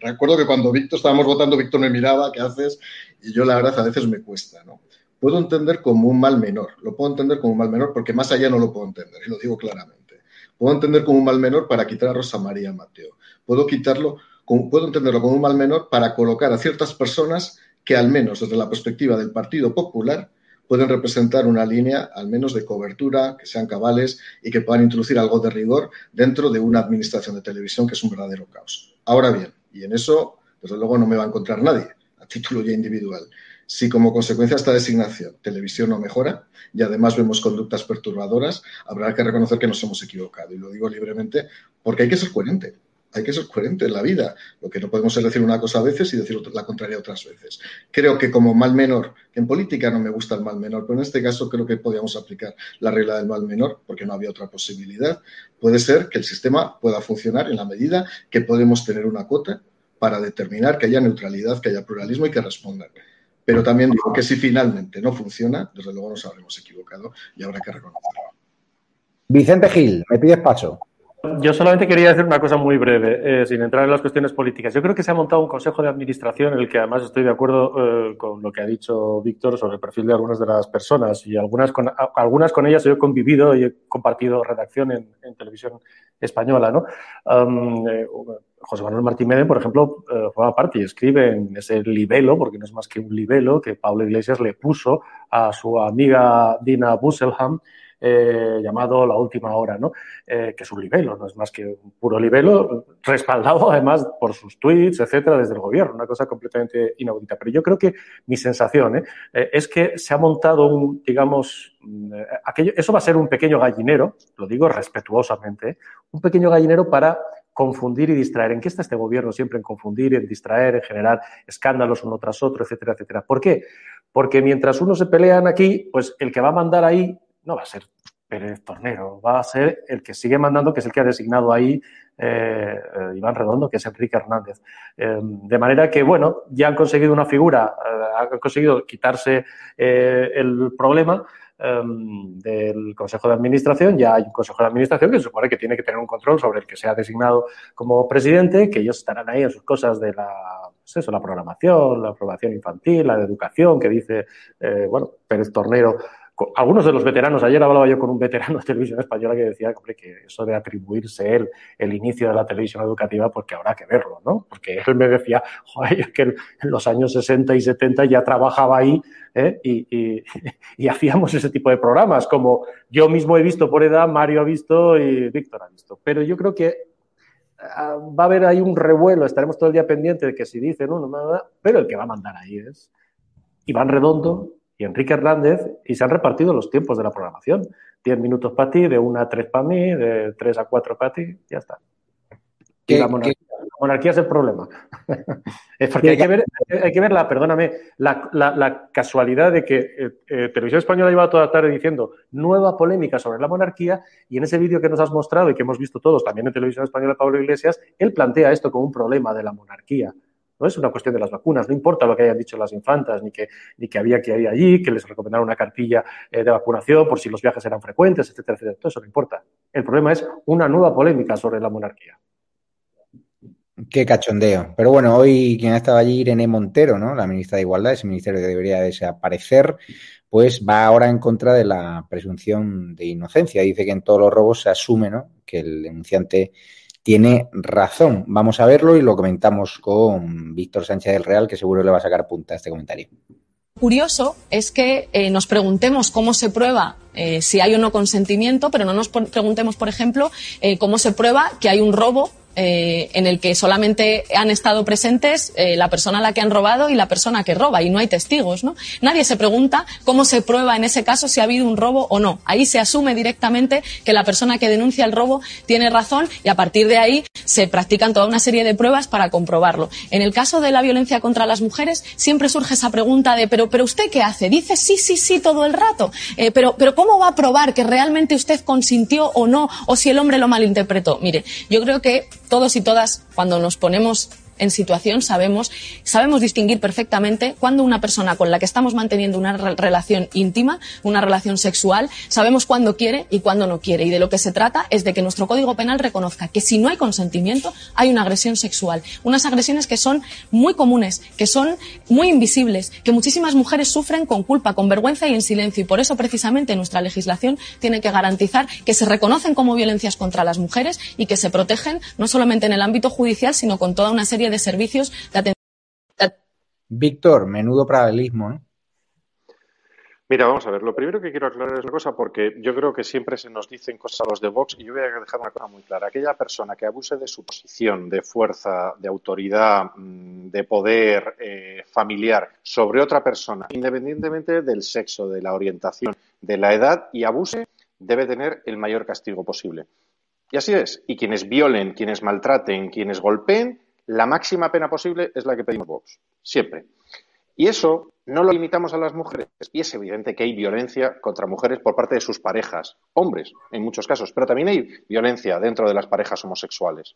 Recuerdo que cuando Víctor estábamos votando, Víctor me miraba, ¿qué haces? Y yo la verdad a veces me cuesta, ¿no? Puedo entender como un mal menor, lo puedo entender como un mal menor porque más allá no lo puedo entender, y lo digo claramente. Puedo entender como un mal menor para quitar a Rosa María Mateo. Puedo quitarlo, puedo entenderlo como un mal menor para colocar a ciertas personas que al menos desde la perspectiva del Partido Popular pueden representar una línea al menos de cobertura, que sean cabales y que puedan introducir algo de rigor dentro de una administración de televisión que es un verdadero caos. Ahora bien, y en eso, desde luego, no me va a encontrar nadie, a título ya individual. Si como consecuencia de esta designación televisión no mejora y además vemos conductas perturbadoras, habrá que reconocer que nos hemos equivocado. Y lo digo libremente porque hay que ser coherente hay que ser coherente en la vida. Lo que no podemos es decir una cosa a veces y decir la contraria otras veces. Creo que como mal menor, en política no me gusta el mal menor, pero en este caso creo que podríamos aplicar la regla del mal menor porque no había otra posibilidad. Puede ser que el sistema pueda funcionar en la medida que podemos tener una cuota para determinar que haya neutralidad, que haya pluralismo y que respondan. Pero también digo que si finalmente no funciona, desde luego nos habremos equivocado y habrá que reconocerlo.
Vicente Gil, me pides paso.
Yo solamente quería decir una cosa muy breve, eh, sin entrar en las cuestiones políticas. Yo creo que se ha montado un consejo de administración en el que además estoy de acuerdo eh, con lo que ha dicho Víctor sobre el perfil de algunas de las personas y algunas con, algunas con ellas yo he convivido y he compartido redacción en, televisión española. ¿no? Eh, José Manuel Martínez, por ejemplo, forma parte y escribe en ese libelo, porque no es más que un libelo que Pablo Iglesias le puso a su amiga Dina Busselham eh, llamado La Última Hora, ¿no? Eh, que es un libelo, no es más que un puro libelo, respaldado además por sus tweets, etcétera, desde el gobierno, una cosa completamente inaudita. Pero yo creo que mi sensación ¿eh? es que se ha montado un, digamos, aquello, eso va a ser un pequeño gallinero, lo digo respetuosamente, un pequeño gallinero para confundir y distraer. ¿En qué está este gobierno? Siempre en confundir, en distraer, en generar escándalos uno tras otro, etcétera, etcétera. ¿Por qué? Porque mientras unos se pelean aquí, pues el que va a mandar ahí no va a ser Pérez Tornero, va a ser el que sigue mandando, que es el que ha designado ahí eh, eh, Iván Redondo, que es Enrique Hernández. Em, de manera que, bueno, ya han conseguido una figura, eh, han conseguido quitarse el problema em, del Consejo de Administración. Ya hay un Consejo de Administración que se supone que tiene que tener un control sobre el que sea designado como presidente, que ellos estarán ahí en sus cosas de la, pues eso, la programación, la aprobación infantil, la de educación, que dice, bueno, Pérez Tornero algunos de los veteranos, ayer hablaba yo con un veterano de televisión española que decía hombre, que eso de atribuirse él el inicio de la televisión educativa, porque habrá que verlo, ¿no? Porque él me decía, joder, que en los años 60 y 70 ya trabajaba ahí ¿eh? y, y, hacíamos ese tipo de programas, como yo mismo he visto por edad, Mario ha visto y Víctor ha visto. Pero yo creo que ah, va a haber ahí un revuelo, estaremos todo el día pendientes de que si dicen uno, no, pero el que va a mandar ahí es Iván Redondo, y Enrique Hernández y se han repartido los tiempos de la programación. Diez minutos para ti, de una a tres para mí, de tres a cuatro para ti, ya está. Y la monarquía, es el problema. es porque hay que, ver, hay que ver la, perdóname, la, casualidad de que eh, eh, Televisión Española lleva toda la tarde diciendo nueva polémica sobre la monarquía y en ese vídeo que nos has mostrado y que hemos visto todos también en Televisión Española Pablo Iglesias, él plantea esto como un problema de la monarquía. No es una cuestión de las vacunas, no importa lo que hayan dicho las infantas, ni que, ni que había que ir allí, que les recomendaron una cartilla eh, de vacunación por si los viajes eran frecuentes, etcétera, etcétera. Todo eso no importa. El problema es una nueva polémica sobre la monarquía.
Qué cachondeo. Pero bueno, hoy quien ha estado allí, Irene Montero, ¿no? La ministra de Igualdad, ese ministerio que debería desaparecer, pues va ahora en contra de la presunción de inocencia. Dice que en todos los robos se asume. Que el denunciante tiene razón. Vamos a verlo y lo comentamos con Víctor Sánchez del Real, que seguro le va a sacar punta a este comentario.
Curioso es que eh, nos preguntemos cómo se prueba eh, si hay o no consentimiento, pero no nos preguntemos, por ejemplo, eh, cómo se prueba que hay un robo eh, en el que solamente han estado presentes eh, la persona a la que han robado y la persona que roba y no hay testigos, ¿no? Nadie se pregunta cómo se prueba en ese caso si ha habido un robo o no. Ahí se asume directamente que la persona que denuncia el robo tiene razón y a partir de ahí se practican toda una serie de pruebas para comprobarlo. En el caso de la violencia contra las mujeres siempre surge esa pregunta de pero pero usted qué hace? Dice sí sí sí todo el rato, eh, pero pero cómo va a probar que realmente usted consintió o no o si el hombre lo malinterpretó. Mire, yo creo que todos y todas, cuando nos ponemos en situación sabemos, sabemos distinguir perfectamente cuando una persona con la que estamos manteniendo una relación íntima, una relación sexual, sabemos cuándo quiere y cuándo no quiere. Y de lo que se trata es de que nuestro Código Penal reconozca que si no hay consentimiento, hay una agresión sexual. Unas agresiones que son muy comunes, que son muy invisibles, que muchísimas mujeres sufren con culpa, con vergüenza y en silencio. Y por eso, precisamente, nuestra legislación tiene que garantizar que se reconocen como violencias contra las mujeres y que se protegen no solamente en el ámbito judicial, sino con toda una serie de servicios de atención.
Víctor, menudo paralelismo, ¿no?
Mira, vamos a ver, lo primero que quiero aclarar es una cosa, porque yo creo que siempre se nos dicen cosas a los de Vox, y yo voy a dejar una cosa muy clara. Aquella persona que abuse de su posición, de fuerza, de autoridad, mm, de poder eh, familiar sobre otra persona, independientemente del sexo, de la orientación, de la edad, y abuse, debe tener el mayor castigo posible. Y así es. Y quienes violen, quienes maltraten, quienes golpeen, la máxima pena posible es la que pedimos Vox. Siempre. Y eso no lo limitamos a las mujeres. Y es evidente que hay violencia contra mujeres por parte de sus parejas, hombres en muchos casos, pero también hay violencia dentro de las parejas homosexuales.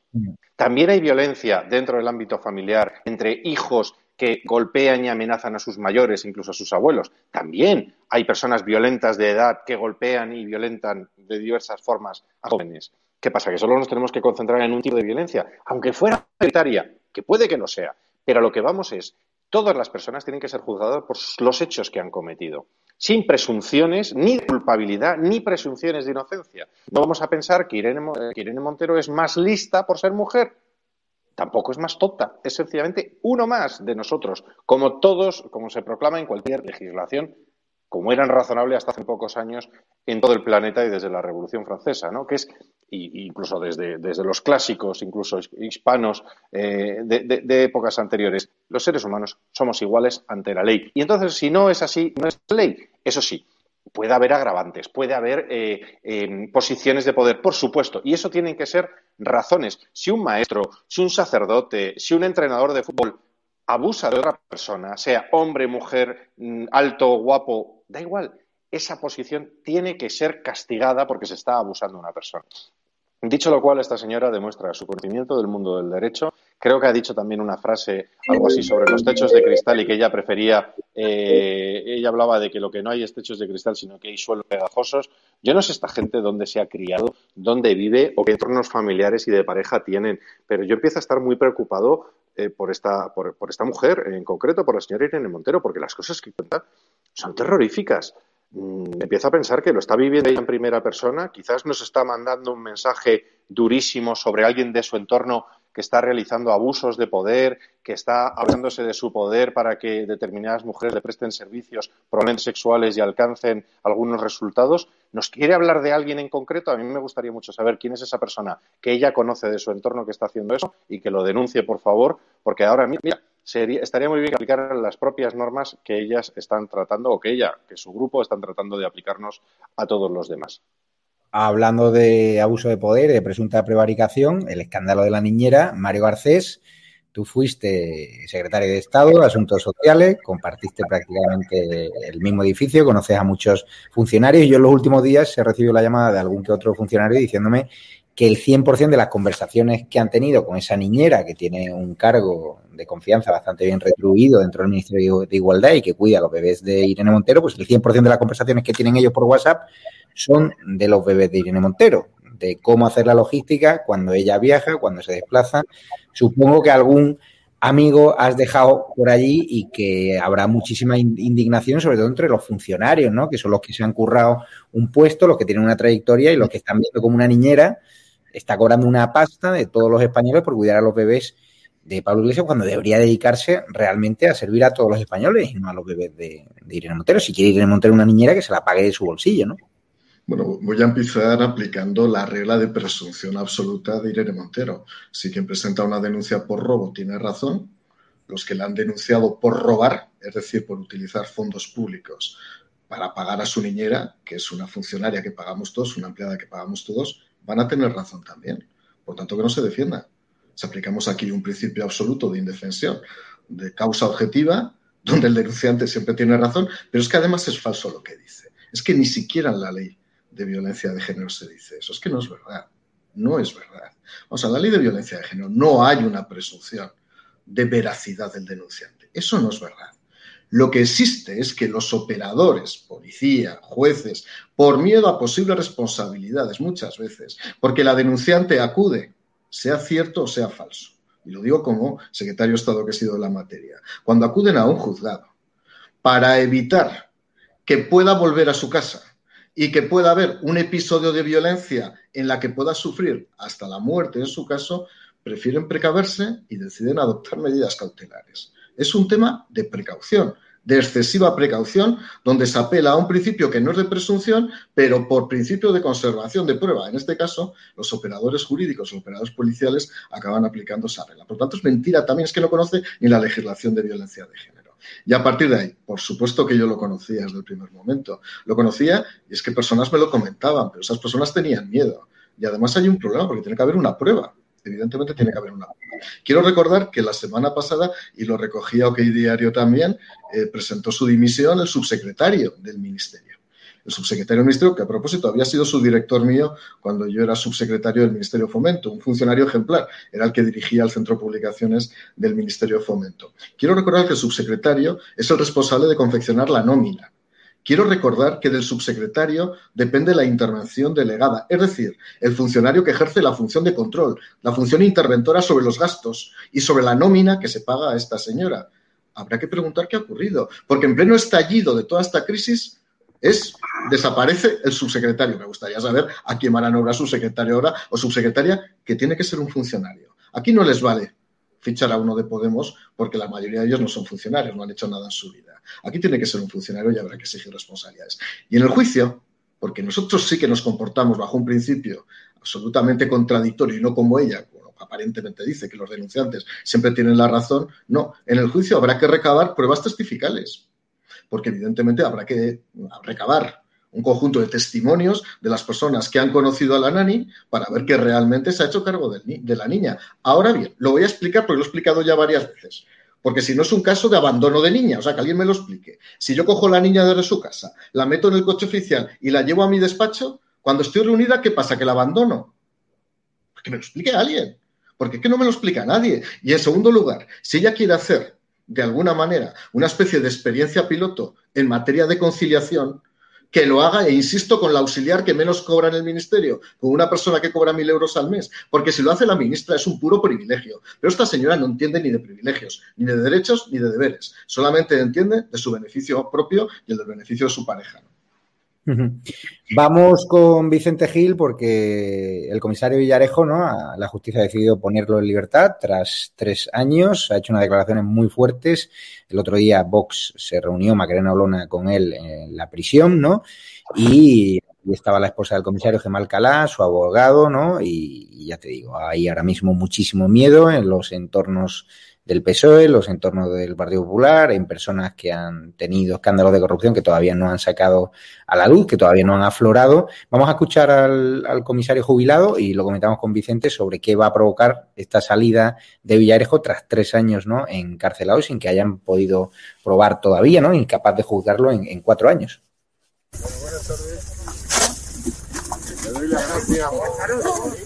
También hay violencia dentro del ámbito familiar entre hijos que golpean y amenazan a sus mayores, incluso a sus abuelos. También hay personas violentas de edad que golpean y violentan de diversas formas a jóvenes. ¿Qué pasa? Que solo nos tenemos que concentrar en un tipo de violencia, aunque fuera prioritaria, que puede que no sea. Pero a lo que vamos es todas las personas tienen que ser juzgadas por los hechos que han cometido, sin presunciones ni de culpabilidad ni presunciones de inocencia. No vamos a pensar que Irene, Montero es más lista por ser mujer. Tampoco es más tonta, es sencillamente uno más de nosotros, como todos, como se proclama en cualquier legislación como eran razonables hasta hace pocos años en todo el planeta y desde la Revolución Francesa, ¿no? que es incluso desde, los clásicos, incluso hispanos eh, de, épocas anteriores, los seres humanos somos iguales ante la ley. Y entonces, si no es así, no es ley. Eso sí, puede haber agravantes, puede haber eh, em, posiciones de poder, por supuesto, y eso tienen que ser razones. Si un maestro, si un sacerdote, si un entrenador de fútbol abusa de otra persona, sea hombre, mujer, mm, alto, guapo, da igual. Esa posición tiene que ser castigada porque se está abusando de una persona. Dicho lo cual, esta señora demuestra su conocimiento del mundo del derecho. Creo que ha dicho también una frase, algo así, sobre los techos de cristal y que ella prefería. Eh, ella hablaba de que lo que no hay es techos de cristal, sino que hay suelos pegajosos. Yo no sé esta gente dónde se ha criado, dónde vive o qué entornos familiares y de pareja tienen, pero yo empiezo a estar muy preocupado eh, por, esta, por, esta mujer, en concreto por la señora Irene Montero, porque las cosas que cuenta son terroríficas. Mm, empiezo a pensar que lo está viviendo ella en primera persona, quizás nos está mandando un mensaje durísimo sobre alguien de su entorno que está realizando abusos de poder, que está hablándose de su poder para que determinadas mujeres le presten servicios probablemente sexuales y alcancen algunos resultados. ¿Nos quiere hablar de alguien en concreto? A mí me gustaría mucho saber quién es esa persona que ella conoce de su entorno que está haciendo eso y que lo denuncie, por favor, porque ahora, mira, estaría muy bien que aplicaran las propias normas que ellas están tratando o que ella, que su grupo están tratando de aplicarnos a todos los demás.
Hablando de abuso de poder, de presunta prevaricación, el escándalo de la niñera, Mario Garcés, tú fuiste secretario de Estado Asuntos Sociales, compartiste prácticamente el mismo edificio, conoces a muchos funcionarios yo en los últimos días he recibido la llamada de algún que otro funcionario diciéndome que el 100% de las conversaciones que han tenido con esa niñera que tiene un cargo de confianza bastante bien retribuido dentro del Ministerio de Igualdad y que cuida a los bebés de Irene Montero, pues el 100% de las conversaciones que tienen ellos por WhatsApp son de los bebés de Irene Montero, de cómo hacer la logística cuando ella viaja, cuando se desplaza. Supongo que algún amigo has dejado por allí y que habrá muchísima indignación, sobre todo entre los funcionarios, ¿no? Que son los que se han currado un puesto, los que tienen una trayectoria y los que están viendo como una niñera está cobrando una pasta de todos los españoles por cuidar a los bebés de Pablo Iglesias cuando debería dedicarse realmente a servir a todos los españoles y no a los bebés de, Irene Montero. Si quiere Irene Montero una niñera, que se la pague de su bolsillo, ¿no?
Bueno, voy a empezar aplicando la regla de presunción absoluta de Irene Montero. Si quien presenta una denuncia por robo tiene razón, los que la han denunciado por robar, es decir, por utilizar fondos públicos para pagar a su niñera, que es una funcionaria que pagamos todos, una empleada que pagamos todos, van a tener razón también. Por tanto, que no se defienda. Si aplicamos aquí un principio absoluto de indefensión, de causa objetiva, donde el denunciante siempre tiene razón, pero es que además es falso lo que dice. Es que ni siquiera en la ley de violencia de género se dice eso. Es que no es verdad. No es verdad. O sea, en la ley de violencia de género no hay una presunción de veracidad del denunciante. Eso no es verdad. Lo que existe es que los operadores, policía, jueces, por miedo a posibles responsabilidades muchas veces, porque la denunciante acude, sea cierto o sea falso, y lo digo como secretario de Estado que he sido de la materia, cuando acuden a un juzgado para evitar que pueda volver a su casa y que pueda haber un episodio de violencia en la que pueda sufrir hasta la muerte en su caso, prefieren precaverse y deciden adoptar medidas cautelares. Es un tema de precaución, de excesiva precaución, donde se apela a un principio que no es de presunción, pero por principio de conservación de prueba. En este caso, los operadores jurídicos, los operadores policiales acaban aplicando esa regla. Por tanto, es mentira también, es que no conoce ni la legislación de violencia de género. Y a partir de ahí, por supuesto que yo lo conocía desde el primer momento. Lo conocía y es que personas me lo comentaban, pero esas personas tenían miedo. Y además hay un problema porque tiene que haber una prueba. Evidentemente tiene que haber una. Quiero recordar que la semana pasada, y lo recogía OK Diario también, eh, presentó su dimisión el subsecretario del Ministerio el subsecretario del Ministerio, que a propósito había sido su director mío cuando yo era subsecretario del Ministerio de Fomento, un funcionario ejemplar, era el que dirigía el Centro de Publicaciones del Ministerio de Fomento. Quiero recordar que el subsecretario es el responsable de confeccionar la nómina. Quiero recordar que del subsecretario depende la intervención delegada, es decir, el funcionario que ejerce la función de control, la función interventora sobre los gastos y sobre la nómina que se paga a esta señora. Habrá que preguntar qué ha ocurrido, porque en pleno estallido de toda esta crisis es desaparece el subsecretario. Me gustaría saber a quién van a nombrar subsecretario ahora o subsecretaria, que tiene que ser un funcionario. Aquí no les vale fichar a uno de Podemos porque la mayoría de ellos no son funcionarios, no han hecho nada en su vida. Aquí tiene que ser un funcionario y habrá que exigir responsabilidades. Y en el juicio, porque nosotros sí que nos comportamos bajo un principio absolutamente contradictorio y no como ella, bueno, aparentemente dice que los denunciantes siempre tienen la razón, no, en el juicio habrá que recabar pruebas testificales porque evidentemente habrá que recabar un conjunto de testimonios de las personas que han conocido a la nani para ver que realmente se ha hecho cargo de la niña. Ahora bien, lo voy a explicar porque lo he explicado ya varias veces. Porque si no es un caso de abandono de niña, o sea, que alguien me lo explique. Si yo cojo a la niña desde su casa, la meto en el coche oficial y la llevo a mi despacho, cuando estoy reunida, ¿qué pasa? ¿Que la abandono? Que me lo explique alguien. Porque es que no me lo explica nadie. Y en segundo lugar, si ella quiere hacer de alguna manera, una especie de experiencia piloto en materia de conciliación, que lo haga, e insisto, con la auxiliar que menos cobra en el ministerio, con una persona que cobra mil euros al mes, porque si lo hace la ministra es un puro privilegio. Pero esta señora no entiende ni de privilegios, ni de derechos, ni de deberes. Solamente entiende de su beneficio propio y el del beneficio de su pareja.
Vamos con Vicente Gil porque el comisario Villarejo, ¿no? La justicia ha decidido ponerlo en libertad tras tres años. Ha hecho unas declaraciones muy fuertes. El otro día Vox se reunió, Macarena Olona, con él en la prisión, ¿no? Y, estaba la esposa del comisario Gemal Calá, su abogado, ¿no? Y, y ya te digo, hay ahora mismo muchísimo miedo en los entornos del PSOE, los entornos del Partido Popular, en personas que han tenido escándalos de corrupción que todavía no han sacado a la luz, que todavía no han aflorado. Vamos a escuchar al, comisario jubilado y lo comentamos con Vicente sobre qué va a provocar esta salida de Villarejo tras tres años ¿no? encarcelado sin que hayan podido probar todavía, ¿no? incapaz de juzgarlo en, cuatro años. buenas tardes. Le doy.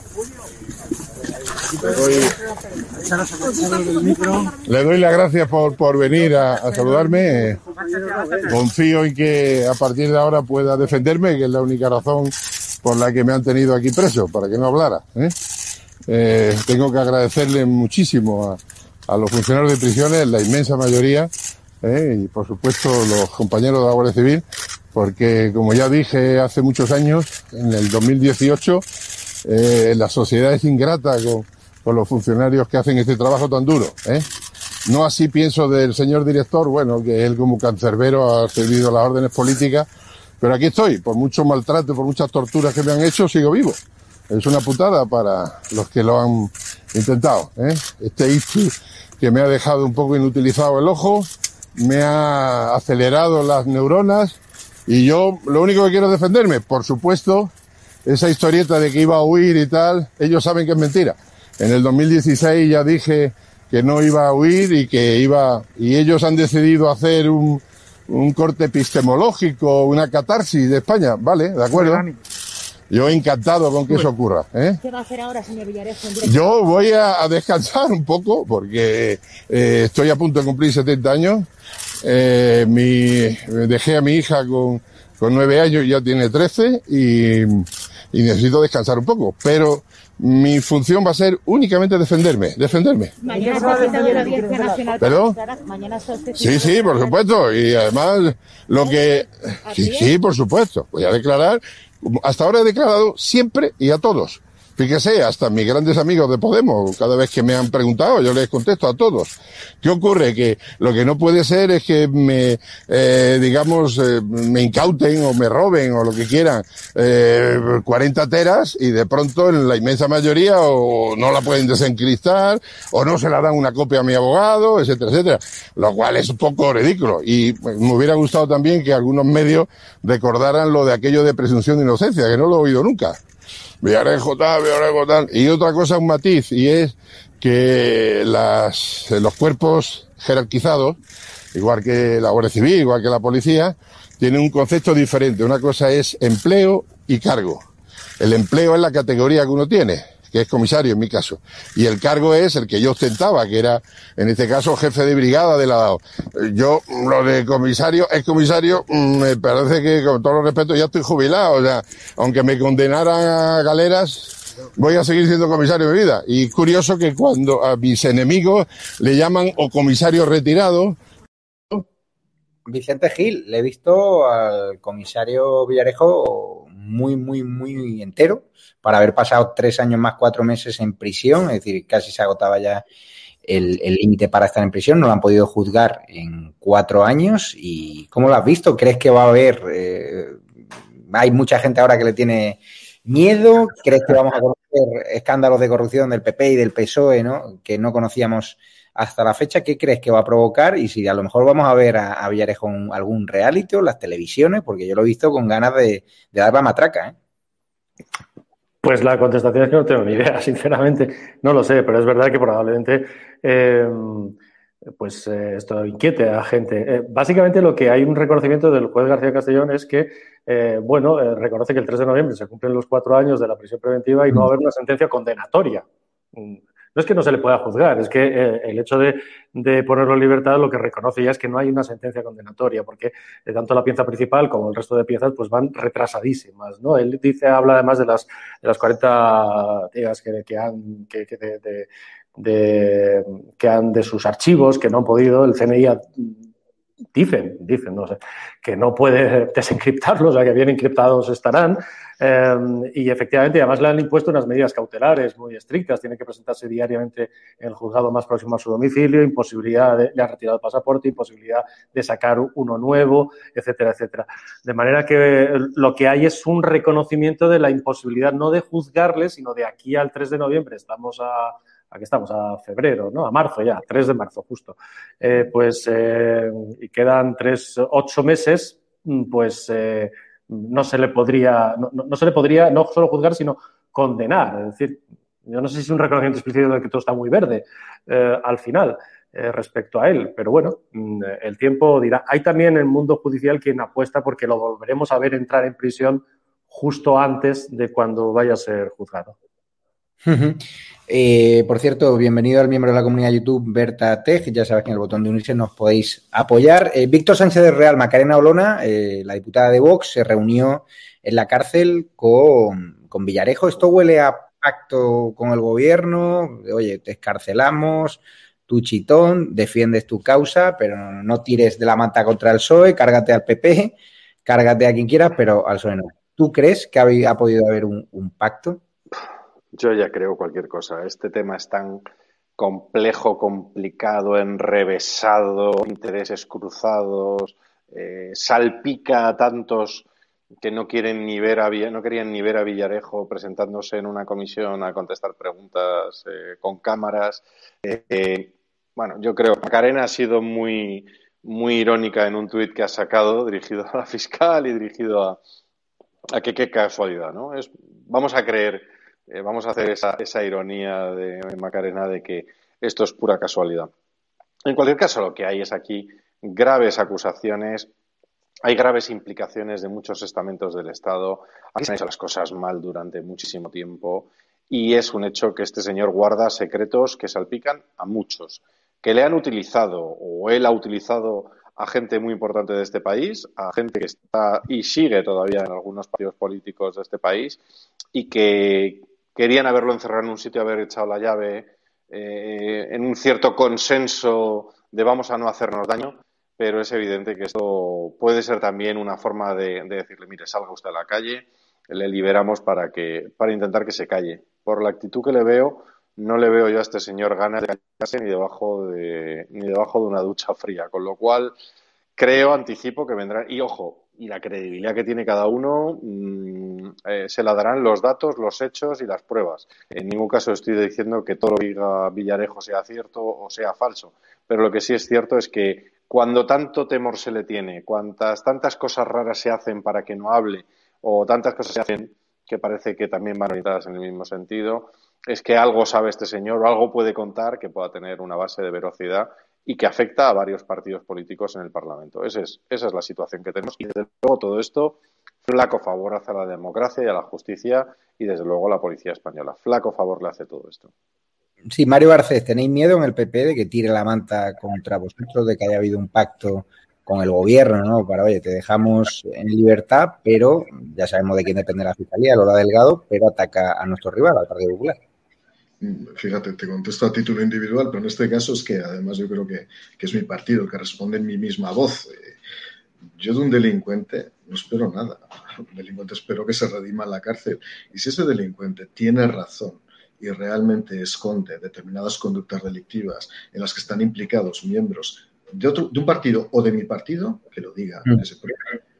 Le doy las gracias por, por venir a, saludarme. Confío en que a partir de ahora pueda defenderme, que es la única razón por la que me han tenido aquí preso, para que no hablara. ¿eh? Eh, tengo que agradecerle muchísimo a, los funcionarios de prisiones, la inmensa mayoría, ¿eh? y por supuesto los compañeros de la Guardia Civil, porque como ya dije hace muchos años, en el 2018, la sociedad es ingrata con, con los funcionarios que hacen este trabajo tan duro. ¿eh? No así pienso del señor director, bueno, que él como cancerbero ha servido las órdenes políticas, pero aquí estoy, por mucho maltrato, por muchas torturas que me han hecho, sigo vivo. Es una putada para los que lo han intentado. ¿eh? Este ictus que me ha dejado un poco inutilizado el ojo, me ha acelerado las neuronas y yo lo único que quiero es defenderme. Por supuesto, esa historieta de que iba a huir y tal, ellos saben que es mentira. En el 2016 ya dije que no iba a huir y que iba, y ellos han decidido hacer un, un corte epistemológico, una catarsis de España, vale, de acuerdo. Yo encantado con que eso ocurra. ¿eh?
¿Qué va a hacer ahora, señor Villarejo?
Yo voy a, descansar un poco porque eh, estoy a punto de cumplir 70 años. Eh, mi, dejé a mi hija con, con 9 años, ya tiene 13 y, y necesito descansar un poco. Pero mi función va a ser únicamente defenderme, defenderme.
Mañana está de la Audiencia Nacional.
¿Perdón?
Mañana
Sí, sí, por supuesto. Y además, lo que... Sí, sí, por supuesto. Voy a declarar. Hasta ahora he declarado siempre y a todos. Fíjese, hasta mis grandes amigos de Podemos, cada vez que me han preguntado, yo les contesto a todos. ¿Qué ocurre? Que lo que no puede ser es que me, eh, digamos, eh, me incauten o me roben o lo que quieran eh, 40 teras y de pronto en la inmensa mayoría o no la pueden desencristar o no se la dan una copia a mi abogado, etcétera, etcétera. Lo cual es un poco ridículo. Y me hubiera gustado también que algunos medios recordaran lo de aquello de presunción de inocencia, que no lo he oído nunca. Villarejo tal, Villarejo tal. Y otra cosa, un matiz, y es que las, los cuerpos jerarquizados, igual que la Guardia Civil, igual que la policía, tienen un concepto diferente. Una cosa es empleo y cargo. El empleo es la categoría que uno tiene que es comisario en mi caso. Y el cargo es el que yo ostentaba, que era, en este caso, jefe de brigada de la DAO. Yo, lo de comisario, es comisario, mm, me parece que, con todo los respeto, ya estoy jubilado. O sea, aunque me condenaran a galeras, voy a seguir siendo comisario de vida. Y curioso que cuando a mis enemigos le llaman o comisario retirado,
Vicente Gil, le he visto al comisario Villarejo muy, muy, muy entero para haber pasado tres años más cuatro meses en prisión, es decir, casi se agotaba ya el límite para estar en prisión, no lo han podido juzgar en cuatro años. ¿Y cómo lo has visto? ¿Crees que va a haber... Eh, hay mucha gente ahora que le tiene miedo? ¿Crees que vamos a conocer escándalos de corrupción del PP y del PSOE, ¿no? que no conocíamos hasta la fecha? ¿Qué crees que va a provocar? Y si a lo mejor vamos a ver a, Villarejo en algún reality o las televisiones, porque yo lo he visto con ganas de, de dar la matraca. ¿eh?
Pues la contestación es que no tengo ni idea, sinceramente. No lo sé, pero es verdad que probablemente eh, pues eh, esto inquiete a gente. Eh, básicamente lo que hay un reconocimiento del juez García Castellón es que, bueno, reconoce que el 3 de noviembre se cumplen los cuatro años de la prisión preventiva y no va a haber una sentencia condenatoria. No es que no se le pueda juzgar, es que eh, el hecho de, ponerlo en libertad lo que reconoce ya es que no hay una sentencia condenatoria, porque eh, tanto la pieza principal como el resto de piezas pues van retrasadísimas, ¿no? Él dice, habla además de las, de las 40 días que, han, que, de, han de sus archivos que no han podido, el CNI dicen, dicen, no sé, que no puede desencriptarlos, o sea, que bien encriptados estarán. Eh, y efectivamente, además le han impuesto unas medidas cautelares muy estrictas. Tiene que presentarse diariamente en el juzgado más próximo a su domicilio, imposibilidad de, le han retirado el pasaporte, imposibilidad de sacar uno nuevo, etcétera, etcétera. De manera que lo que hay es un reconocimiento de la imposibilidad no de juzgarle, sino de aquí al 3 de noviembre estamos a aquí estamos, a febrero, ¿no? A marzo ya, 3 de marzo justo. Eh, pues, eh, y quedan tres, ocho meses, mm, pues eh, no se le podría, no, no, se le podría no solo juzgar, sino condenar. Es decir, yo no sé si es un reconocimiento explícito de que todo está muy verde al final respecto a él, pero bueno, mm, el tiempo dirá. Hay también el mundo judicial quien apuesta porque lo volveremos a ver entrar en prisión justo antes de cuando vaya a ser juzgado.
Eh, por cierto, bienvenido al miembro de la comunidad YouTube, Berta Tej. Ya sabes que en el botón de unirse nos podéis apoyar. Eh, Víctor Sánchez de Real, Macarena Olona, eh, la diputada de Vox, se reunió en la cárcel con, con, Villarejo. Esto huele a pacto con el gobierno. Oye, te escarcelamos, tu chitón, defiendes tu causa, pero no tires de la manta contra el PSOE, cárgate al PP, cárgate a quien quieras, pero al PSOE no. ¿Tú crees que ha, podido haber un pacto?
Yo ya creo cualquier cosa. Este tema es tan complejo, complicado, enrevesado, intereses cruzados, eh, salpica a tantos que no quieren ni ver a no querían ni ver a Villarejo presentándose en una comisión a contestar preguntas eh, con cámaras. Eh, bueno, yo creo que Macarena ha sido muy muy irónica en un tuit que ha sacado dirigido a la fiscal y dirigido a, a que qué casualidad, ¿no? Es, vamos a creer eh, vamos a hacer esa, esa ironía de Macarena de que esto es pura casualidad. En cualquier caso, lo que hay es aquí graves acusaciones hay graves implicaciones de muchos estamentos del Estado. Aquí se han hecho las cosas mal durante muchísimo tiempo y es un hecho que este señor guarda secretos que salpican a muchos, que le han utilizado o él ha utilizado a gente muy importante de este país, a gente que está y sigue todavía en algunos partidos políticos de este país y que querían haberlo encerrado en un sitio, haber echado la llave eh, en un cierto consenso de vamos a no hacernos daño, pero es evidente que esto puede ser también una forma de, de decirle, mire, salga usted a la calle, le liberamos para que para intentar que se calle. Por la actitud que le veo, no le veo yo a este señor ganas de callarse ni debajo de ni debajo de una ducha fría, con lo cual creo, anticipo que vendrán y ojo, y la credibilidad que tiene cada uno mmm, eh, se la darán los datos, los hechos y las pruebas. En ningún caso estoy diciendo que todo lo que diga Villarejo sea cierto o sea falso, pero lo que sí es cierto es que cuando tanto temor se le tiene, cuantas tantas cosas raras se hacen para que no hable o tantas cosas se hacen que parece que también van orientadas en el mismo sentido, es que algo sabe este señor o algo puede contar que pueda tener una base de veracidad y que afecta a varios partidos políticos en el Parlamento. Es, esa es la situación que tenemos y desde luego todo esto flaco favor hace a la democracia y a la justicia y desde luego a la policía española. Flaco favor le hace todo esto.
Sí, Mario Garcés, ¿tenéis miedo en el PP de que tire la manta contra vosotros, de que haya habido un pacto con el gobierno, ¿no? Para, oye, te dejamos en libertad, pero ya sabemos de quién depende la fiscalía, Lola Delgado, pero ataca a nuestro rival, al Partido Popular.
Fíjate, te contesto a título individual, pero en este caso es que además yo creo que, que es mi partido el que responde en mi misma voz. Eh, yo de un delincuente no espero nada. Un delincuente espero que se redima en la cárcel. Y si ese delincuente tiene razón y realmente esconde determinadas conductas delictivas en las que están implicados miembros de, otro, de un partido o de mi partido, que lo diga mm. ese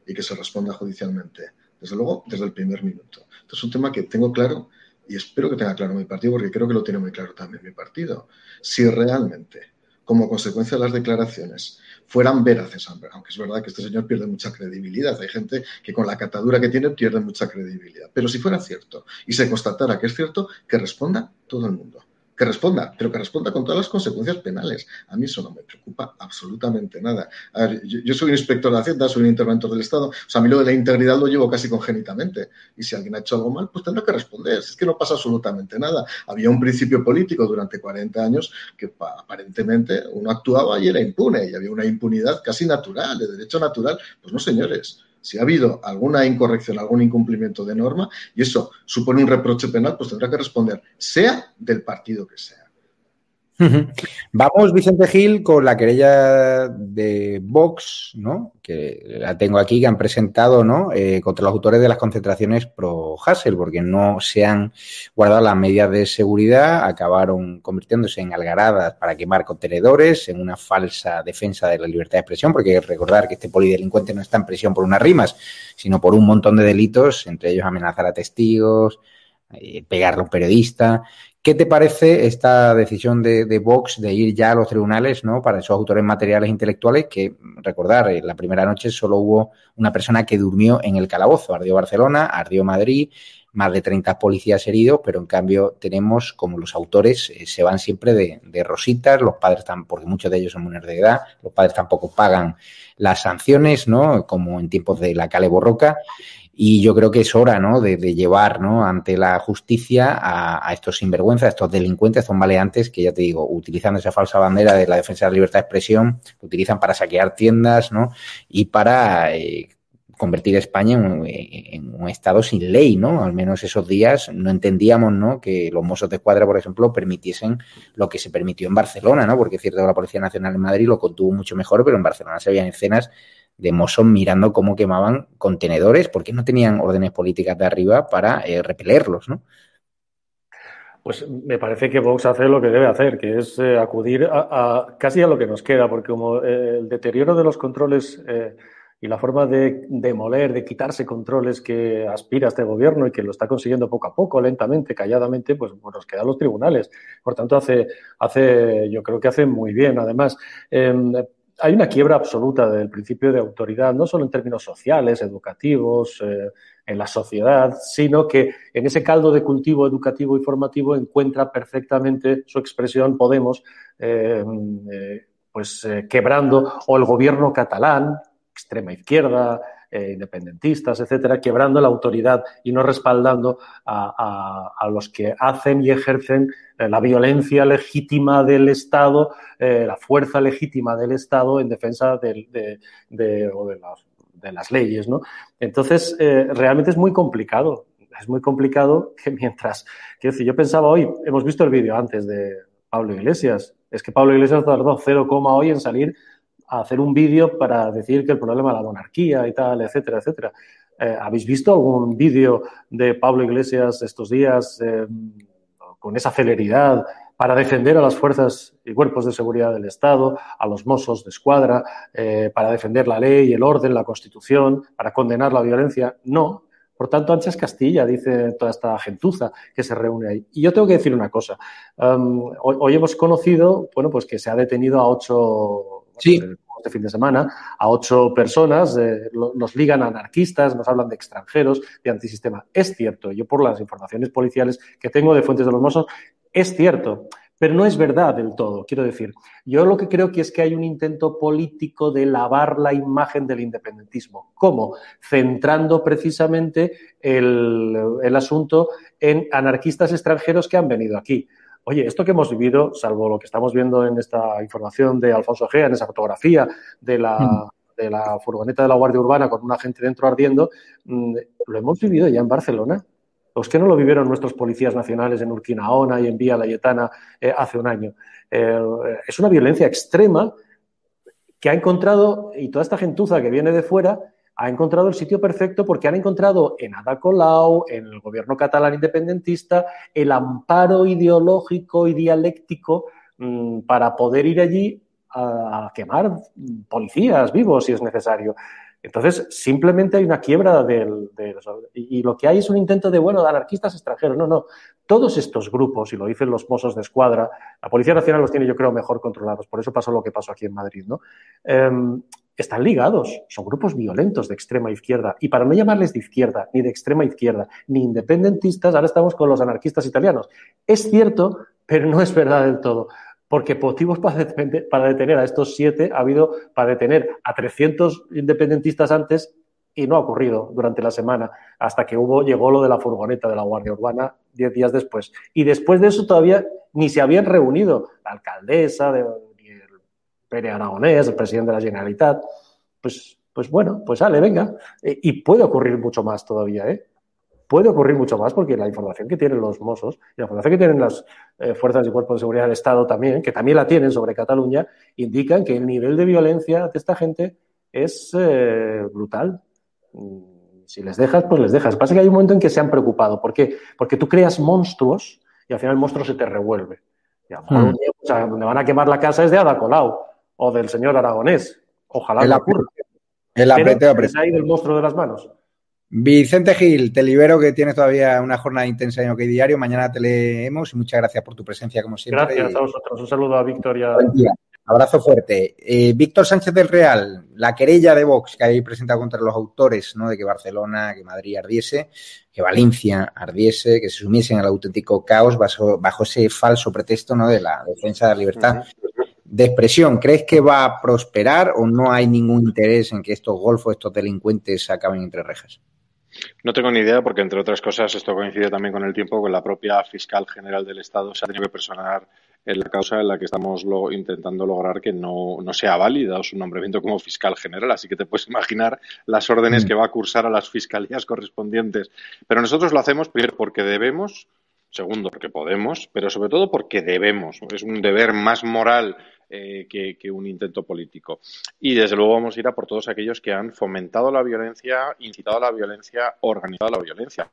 y que se responda judicialmente. Desde luego, desde el primer minuto. Esto es un tema que tengo claro y espero que tenga claro mi partido, porque creo que lo tiene muy claro también mi partido. Si realmente, como consecuencia de las declaraciones, fueran veraces, aunque es verdad que este señor pierde mucha credibilidad, hay gente que con la catadura que tiene pierde mucha credibilidad, pero si fuera cierto y se constatara que es cierto, que responda todo el mundo que responda, pero que responda con todas las consecuencias penales. A mí eso no me preocupa absolutamente nada. A ver, yo, yo, soy un inspector de Hacienda, soy un interventor del Estado, o sea, a mí lo de la integridad lo llevo casi congénitamente. Y si alguien ha hecho algo mal, pues tendrá que responder. Es que no pasa absolutamente nada. Había un principio político durante 40 años que aparentemente uno actuaba y era impune, y había una impunidad casi natural, de derecho natural. Pues no, señores si ha habido alguna incorrección, algún incumplimiento de norma, y eso supone un reproche penal, pues tendrá que responder, sea del partido que sea.
Vamos, Vicente Gil, con la querella de Vox, ¿no? Que la tengo aquí, que han presentado, ¿no? Eh, contra los autores de las concentraciones pro Hassel, porque no se han guardado las medidas de seguridad, acabaron convirtiéndose en algaradas para quemar contenedores, en una falsa defensa de la libertad de expresión, porque hay que recordar que este polidelincuente no está en prisión por unas rimas, sino por un montón de delitos, entre ellos amenazar a testigos, eh, pegarle a un periodista. ¿Qué te parece esta decisión de, Vox de ir ya a los tribunales ¿no? para esos autores materiales intelectuales? Que, recordar, la primera noche solo hubo una persona que durmió en el calabozo. Ardió Barcelona, ardió Madrid, más de 30 policías heridos, pero en cambio tenemos como los autores eh, se van siempre de, de, rositas, los padres están, porque muchos de ellos son menores de edad, los padres tampoco pagan las sanciones, ¿no? Como en tiempos de la Cale Borroca. Y yo creo que es hora, ¿no? De, llevar, ¿no? Ante la justicia a, estos sinvergüenzas, a estos delincuentes, estos maleantes que ya te digo, utilizando esa falsa bandera de la defensa de la libertad de expresión, utilizan para saquear tiendas, ¿no? Y para eh, convertir a España en un, en un, estado sin ley, ¿no? Al menos esos días no entendíamos, ¿no? Que los mozos de escuadra, por ejemplo, permitiesen lo que se permitió en Barcelona, ¿no? Porque es cierto que la Policía Nacional en Madrid lo contuvo mucho mejor, pero en Barcelona se veían escenas de mozos mirando cómo quemaban contenedores porque no tenían órdenes políticas de arriba para eh, repelerlos, ¿no?
Pues me parece que Vox hace lo que debe hacer, que es eh, acudir a, casi a lo que nos queda, porque como eh, el deterioro de los controles y la forma de demoler, de quitarse controles que aspira este gobierno y que lo está consiguiendo poco a poco, lentamente, calladamente, pues, nos quedan los tribunales. Por tanto, hace, hace, yo creo que hace muy bien. Además, eh, hay una quiebra absoluta del principio de autoridad, no solo en términos sociales, educativos, eh, en la sociedad, sino que en ese caldo de cultivo educativo y formativo encuentra perfectamente su expresión Podemos, eh, eh, pues quebrando, o el gobierno catalán, extrema izquierda, eh, independentistas, etcétera, quebrando la autoridad y no respaldando a, a, los que hacen y ejercen eh, la violencia legítima del Estado, eh, la fuerza legítima del Estado en defensa de, de, de, las, leyes. ¿no? Entonces, realmente es muy complicado. Es muy complicado que mientras, quiero decir, yo pensaba hoy, hemos visto el vídeo antes de Pablo Iglesias, es que Pablo Iglesias tardó 0, hoy en salir hacer un vídeo para decir que el problema es la monarquía y tal, etcétera, etcétera. Eh, ¿Habéis visto algún vídeo de Pablo Iglesias estos días eh, con esa celeridad para defender a las fuerzas y cuerpos de seguridad del Estado, a los mozos de escuadra, eh, para defender la ley, el orden, la Constitución, para condenar la violencia? No. Por tanto, ancha es Castilla, dice toda esta gentuza que se reúne ahí. Y yo tengo que decir una cosa. Hoy, hoy, hemos conocido, bueno, pues que se ha detenido a ocho este fin de semana, a ocho personas, eh, los ligan anarquistas, nos hablan de extranjeros, de antisistema. Es cierto, yo por las informaciones policiales que tengo de fuentes de los Mossos, es cierto, pero no es verdad del todo. Quiero decir, yo lo que creo que es que hay un intento político de lavar la imagen del independentismo. ¿Cómo? Centrando precisamente el, el asunto en anarquistas extranjeros que han venido aquí. Oye, esto que hemos vivido, salvo lo que estamos viendo en esta información de Alfonso Gea, en esa fotografía de la, mm. de la furgoneta de la Guardia Urbana con una gente dentro ardiendo, mmm, lo hemos vivido ya en Barcelona. Los que no lo vivieron nuestros policías nacionales en Urquinaona y en Vía Layetana eh, hace un año. Eh, es una violencia extrema que ha encontrado, y toda esta gentuza que viene de fuera, ha encontrado el sitio perfecto porque han encontrado en Ada Colau, en el gobierno catalán independentista, el amparo ideológico y dialéctico mmm, para poder ir allí a quemar policías vivos si es necesario. Entonces, simplemente hay una quiebra del, del, y, lo que hay es un intento de, bueno, de anarquistas extranjeros. No, no. Todos estos grupos, y lo dicen los mozos de escuadra, la Policía Nacional los tiene, yo creo, mejor controlados. Por eso pasó lo que pasó aquí en Madrid, ¿no? Eh, están ligados, son grupos violentos de extrema izquierda. Y para no llamarles de izquierda, ni de extrema izquierda, ni independentistas, ahora estamos con los anarquistas italianos. Es cierto, pero no es verdad del todo porque motivos para detener, a estos siete ha habido para detener a 300 independentistas antes y no ha ocurrido durante la semana, hasta que hubo, llegó lo de la furgoneta de la Guardia Urbana diez días después. Y después de eso todavía ni se habían reunido la alcaldesa, de, el Pere Aragonés, el presidente de la Generalitat. Pues, pues bueno, pues sale, venga. Y puede ocurrir mucho más todavía, ¿eh? Puede ocurrir mucho más porque la información que tienen los Mossos y la información que tienen las eh, fuerzas y cuerpos de seguridad del Estado también, que también la tienen sobre Cataluña, indican que el nivel de violencia de esta gente es eh, brutal. Si les dejas, pues les dejas. Pasa que hay un momento en que se han preocupado. ¿Por qué? Porque tú creas monstruos y al final el monstruo se te revuelve. Y a mm. o sea, donde van a quemar la casa es de Ada Colau o del señor Aragonés. Ojalá
el
no ocurra.
El aprete,
Pero es ahí del monstruo de las manos.
Vicente Gil, te libero que tienes todavía una jornada intensa en OK Diario. Mañana te leemos y muchas gracias por tu presencia, como siempre.
Gracias a vosotros. Un saludo a Victoria.
Buen día. Abrazo fuerte. Eh, Víctor Sánchez del Real, la querella de Vox que hay presentado contra los autores, ¿no? De que Barcelona, que Madrid ardiese, que Valencia ardiese, que se sumiesen al auténtico caos bajo, bajo ese falso pretexto, ¿no? De la defensa de la libertad. Uh -huh de expresión, ¿crees que va a prosperar o no hay ningún interés en que estos golfos, estos delincuentes acaben entre rejas?
No tengo ni idea porque, entre otras cosas, esto coincide también con el tiempo que la propia fiscal general del Estado se ha tenido que personar en la causa en la que estamos lo, intentando lograr que no, no, sea válida su nombramiento como fiscal general. Así que te puedes imaginar las órdenes mm. que va a cursar a las fiscalías correspondientes. Pero nosotros lo hacemos primero porque debemos, segundo porque podemos, pero sobre todo porque debemos. Es un deber más moral eh, que, un intento político. Y desde luego vamos a ir a por todos aquellos que han fomentado la violencia, incitado a la violencia, organizado la violencia,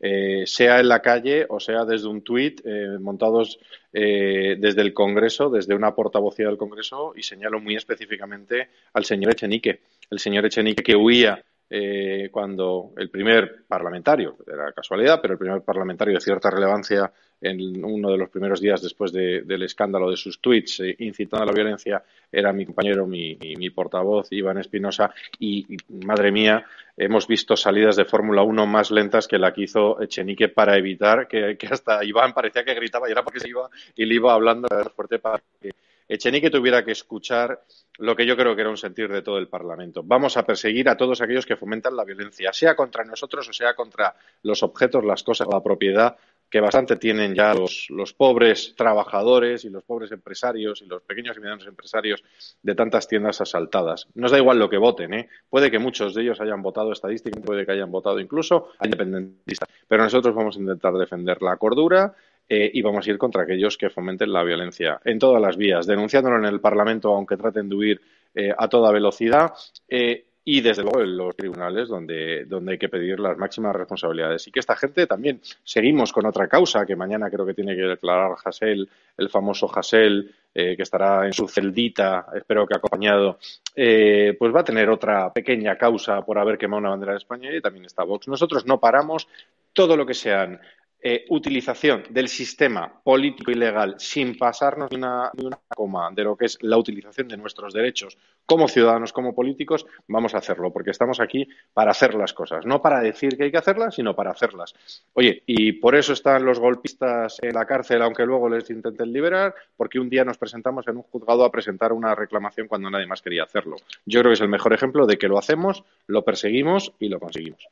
eh, sea en la calle o sea desde un tuit eh, montados desde el Congreso, desde una portavocía del Congreso y señalo muy específicamente al señor Echenique, el señor Echenique que huía eh, cuando el primer parlamentario, era casualidad, pero el primer parlamentario de cierta relevancia en uno de los primeros días después de, del escándalo de sus tweets eh, incitando a la violencia era mi compañero, mi, portavoz, Iván Espinosa, y, madre mía, hemos visto salidas de Fórmula 1 más lentas que la que hizo Echenique para evitar que, que, hasta Iván parecía que gritaba y era porque se iba y le iba hablando fuerte para que Echenique tuviera que escuchar lo que yo creo que era un sentir de todo el Parlamento. Vamos a perseguir a todos aquellos que fomentan la violencia, sea contra nosotros o sea contra los objetos, las cosas, la propiedad que bastante tienen ya los, los, pobres trabajadores y los pobres empresarios y los pequeños y medianos empresarios de tantas tiendas asaltadas. Nos da igual lo que voten, ¿eh? Puede que muchos de ellos hayan votado estadísticamente, puede que hayan votado incluso a independentistas, pero nosotros vamos a intentar defender la cordura eh, y vamos a ir contra aquellos que fomenten la violencia en todas las vías, denunciándolo en el Parlamento, aunque traten de huir eh, a toda velocidad. Eh, y desde luego en los tribunales donde, donde hay que pedir las máximas responsabilidades. Y que esta gente también seguimos con otra causa que mañana creo que tiene que declarar Hassel, el famoso Hassel, eh, que estará en su celdita, espero que acompañado, eh, pues va a tener otra pequeña causa por haber quemado una bandera de España y también está Vox. Nosotros no paramos todo lo que sean eh, utilización del sistema político y legal sin pasarnos ni una, una, coma de lo que es la utilización de nuestros derechos como ciudadanos, como políticos, vamos a hacerlo, porque estamos aquí para hacer las cosas, no para decir que hay que hacerlas, sino para hacerlas. Oye, y por eso están los golpistas en la cárcel, aunque luego les intenten liberar, porque un día nos presentamos en un juzgado a presentar una reclamación cuando nadie más quería hacerlo. Yo creo que es el mejor ejemplo de que lo hacemos, lo perseguimos y lo conseguimos.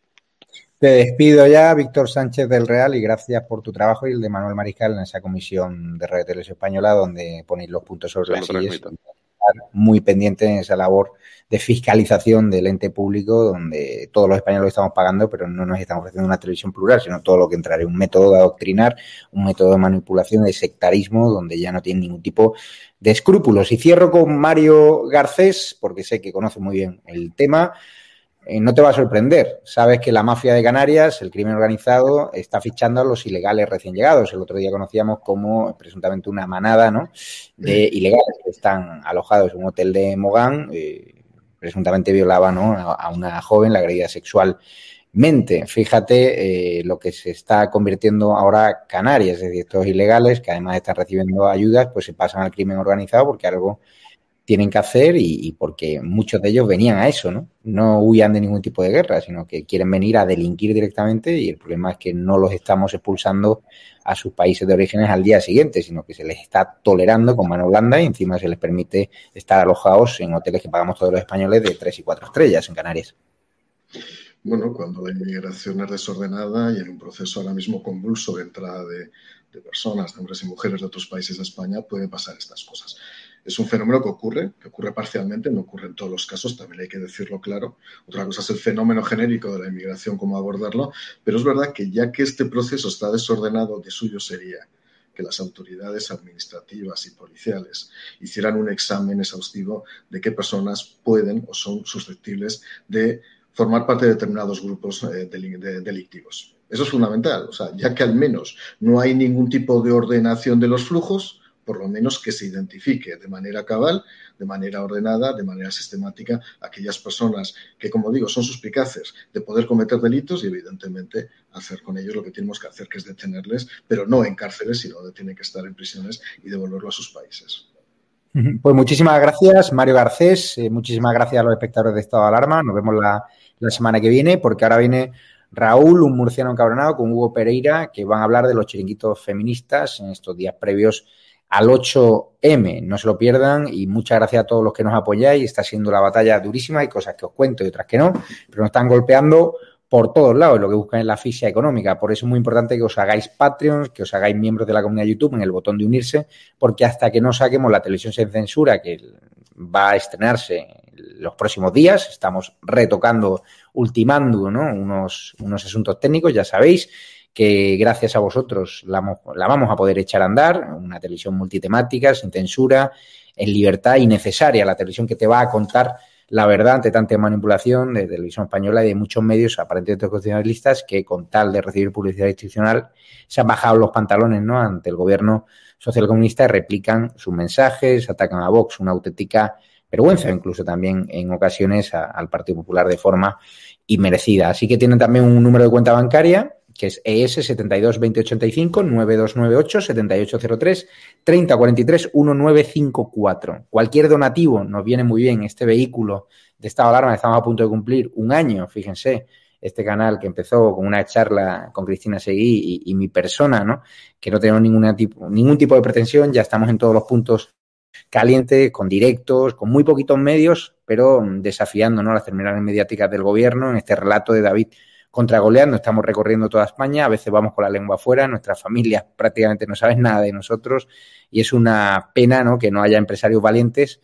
Te despido ya, Víctor Sánchez del Real, y gracias por tu trabajo y el de Manuel Mariscal en esa comisión de Radio Televisión Española, donde ponéis los puntos sobre las sillas. Muy pendiente en esa labor de fiscalización del ente público, donde todos los españoles estamos pagando, pero no nos estamos ofreciendo una televisión plural, sino todo lo que entrará un método de adoctrinar, un método de manipulación, de sectarismo, donde ya no tiene ningún tipo de escrúpulos. Y cierro con Mario Garcés, porque sé que conoce muy bien el tema. Eh, no te va a sorprender. Sabes que la mafia de Canarias, el crimen organizado, está fichando a los ilegales recién llegados. El otro día conocíamos como presuntamente una manada ¿no? de ilegales que están alojados en un hotel de Mogán. Eh, presuntamente violaban ¿no? a una joven, la agredida sexualmente. Fíjate eh, lo que se está convirtiendo ahora Canarias, es decir, estos ilegales que además están recibiendo ayudas, pues se pasan al crimen organizado porque algo tienen que hacer y, porque muchos de ellos venían a eso, ¿no? No huían de ningún tipo de guerra, sino que quieren venir a delinquir directamente y el problema es que no los estamos expulsando a sus países de orígenes al día siguiente, sino que se les está tolerando con mano blanda y encima se les permite estar alojados en hoteles que pagamos todos los españoles de tres y cuatro estrellas en Canarias.
Bueno, cuando la inmigración es desordenada y en un proceso ahora mismo convulso de entrada de, de personas, de hombres y mujeres de otros países a España, pueden pasar estas cosas. Es un fenómeno que ocurre, que ocurre parcialmente, no ocurre en todos los casos, también hay que decirlo claro. Otra cosa es el fenómeno genérico de la inmigración, cómo abordarlo, pero es verdad que ya que este proceso está desordenado, de suyo sería que las autoridades administrativas y policiales hicieran un examen exhaustivo de qué personas pueden o son susceptibles de formar parte de determinados grupos eh, delictivos. Eso es fundamental, o sea, ya que al menos no hay ningún tipo de ordenación de los flujos, por lo menos que se identifique de manera cabal, de manera ordenada, de manera sistemática, aquellas personas que, como digo, son suspicaces de poder cometer delitos y, evidentemente, hacer con ellos lo que tenemos que hacer, que es detenerles, pero no en cárceles, sino donde tienen que estar en prisiones y devolverlo a sus países.
Pues muchísimas gracias, Mario Garcés. Eh, muchísimas gracias a los espectadores de Estado de Alarma. Nos vemos la, la semana que viene, porque ahora viene Raúl, un murciano encabronado, con Hugo Pereira, que van a hablar de los chiringuitos feministas en estos días previos al 8M. No se lo pierdan y muchas gracias a todos los que nos apoyáis. Está siendo la batalla durísima. Hay cosas que os cuento y otras que no, pero nos están golpeando por todos lados. Lo que buscan es la ficha económica. Por eso es muy importante que os hagáis Patreons, que os hagáis miembros de la comunidad de YouTube en el botón de unirse, porque hasta que no saquemos la televisión sin censura, que va a estrenarse los próximos días, estamos retocando, ultimando ¿no? unos, unos asuntos técnicos, ya sabéis que gracias a vosotros la, vamos a poder echar a andar, una televisión multitemática, sin censura, en libertad y necesaria, la televisión que te va a contar la verdad ante tanta manipulación de televisión española y de muchos medios aparentemente constitucionalistas que con tal de recibir publicidad institucional se han bajado los pantalones ¿no? ante el gobierno socialcomunista y replican sus mensajes, atacan a Vox, una auténtica vergüenza, incluso también en ocasiones al Partido Popular de forma inmerecida. Así que tienen también un número de cuenta bancaria que es ES 72 2085 9298 7803 3043 1954. Cualquier donativo nos viene muy bien. Este vehículo de estado de alarma estamos a punto de cumplir un año, fíjense, este canal que empezó con una charla con Cristina Seguí y, mi persona, ¿no? Que no tenemos tipo, ningún tipo de pretensión, ya estamos en todos los puntos calientes, con directos, con muy poquitos medios, pero desafiando ¿no? las terminales mediáticas del gobierno en este relato de David contra estamos recorriendo toda España, a veces vamos con la lengua afuera, nuestras familias prácticamente no saben nada de nosotros y es una pena ¿no? que no haya empresarios valientes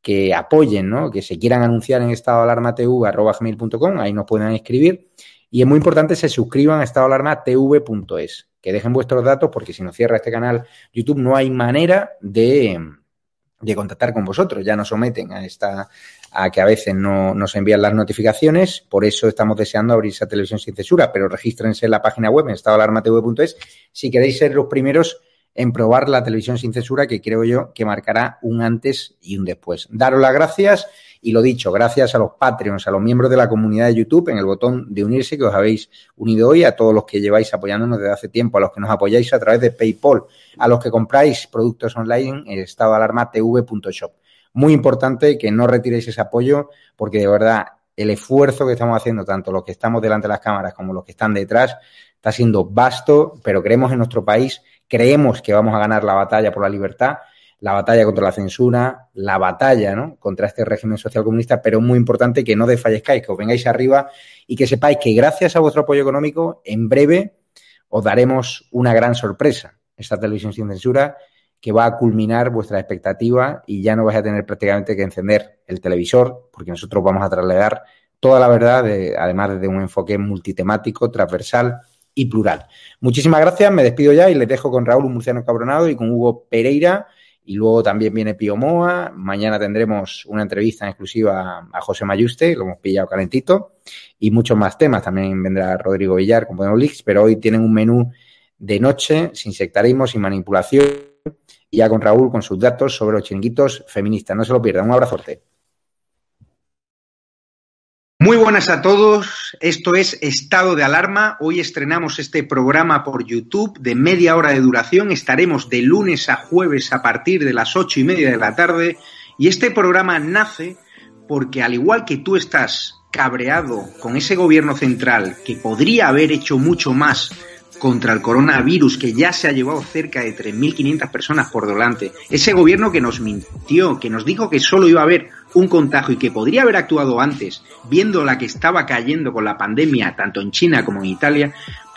que apoyen, ¿no? que se quieran anunciar en estado alarma gmail.com, ahí nos pueden escribir. Y es muy importante se suscriban a estado alarma tv.es, que dejen vuestros datos porque si no cierra este canal YouTube no hay manera de, de contactar con vosotros. Ya nos someten a esta a que a veces no nos envían las notificaciones, por eso estamos deseando abrir esa televisión sin censura, pero regístrense en la página web en estadoalarmatv.es si queréis ser los primeros en probar la televisión sin censura, que creo yo que marcará un antes y un después. Daros las gracias y lo dicho, gracias a los Patreons, a los miembros de la comunidad de YouTube, en el botón de unirse que os habéis unido hoy, a todos los que lleváis apoyándonos desde hace tiempo, a los que nos apoyáis a través de PayPal, a los que compráis productos online en estadoalarmatv.shop. Muy importante que no retiréis ese apoyo porque de verdad el esfuerzo que estamos haciendo, tanto los que estamos delante de las cámaras como los que están detrás, está siendo vasto, pero creemos en nuestro país creemos que vamos a ganar la batalla por la libertad, la batalla contra la censura, la batalla contra este régimen social comunista, pero es muy importante que no desfallezcáis, que os vengáis arriba y que sepáis que gracias a vuestro apoyo económico, en breve os daremos una gran sorpresa. Esta televisión sin censura que va a culminar vuestra expectativa y ya no vais a tener prácticamente que encender el televisor, porque nosotros vamos a trasladar toda la verdad, además desde un enfoque multitemático, transversal y plural. Muchísimas gracias, me despido ya y les dejo con Raúl Murciano Cabronado y con Hugo Pereira. Y luego también viene Pío Moa. Mañana tendremos una entrevista en exclusiva a José Mayuste, lo hemos pillado calentito. Y muchos más temas. También vendrá Rodrigo Villar con Podemos Leaks, pero hoy tienen un menú de noche, sin sectarismo, sin manipulación. Y ya con Raúl con sus datos sobre los chiringuitos feministas. No se lo pierdan. Un abrazote. Muy buenas a todos, esto es Estado de Alarma. Hoy estrenamos este programa por YouTube de media hora de duración. Estaremos de lunes a jueves a partir de las ocho y media de la tarde. Y este programa nace porque al igual que tú estás cabreado con ese gobierno central que podría haber hecho mucho más contra el coronavirus que ya se ha llevado cerca de 3.500 personas por delante, ese gobierno que nos mintió, que nos dijo que solo iba a haber un contagio y que podría haber actuado antes, viendo la que estaba cayendo con la pandemia tanto en China como en Italia,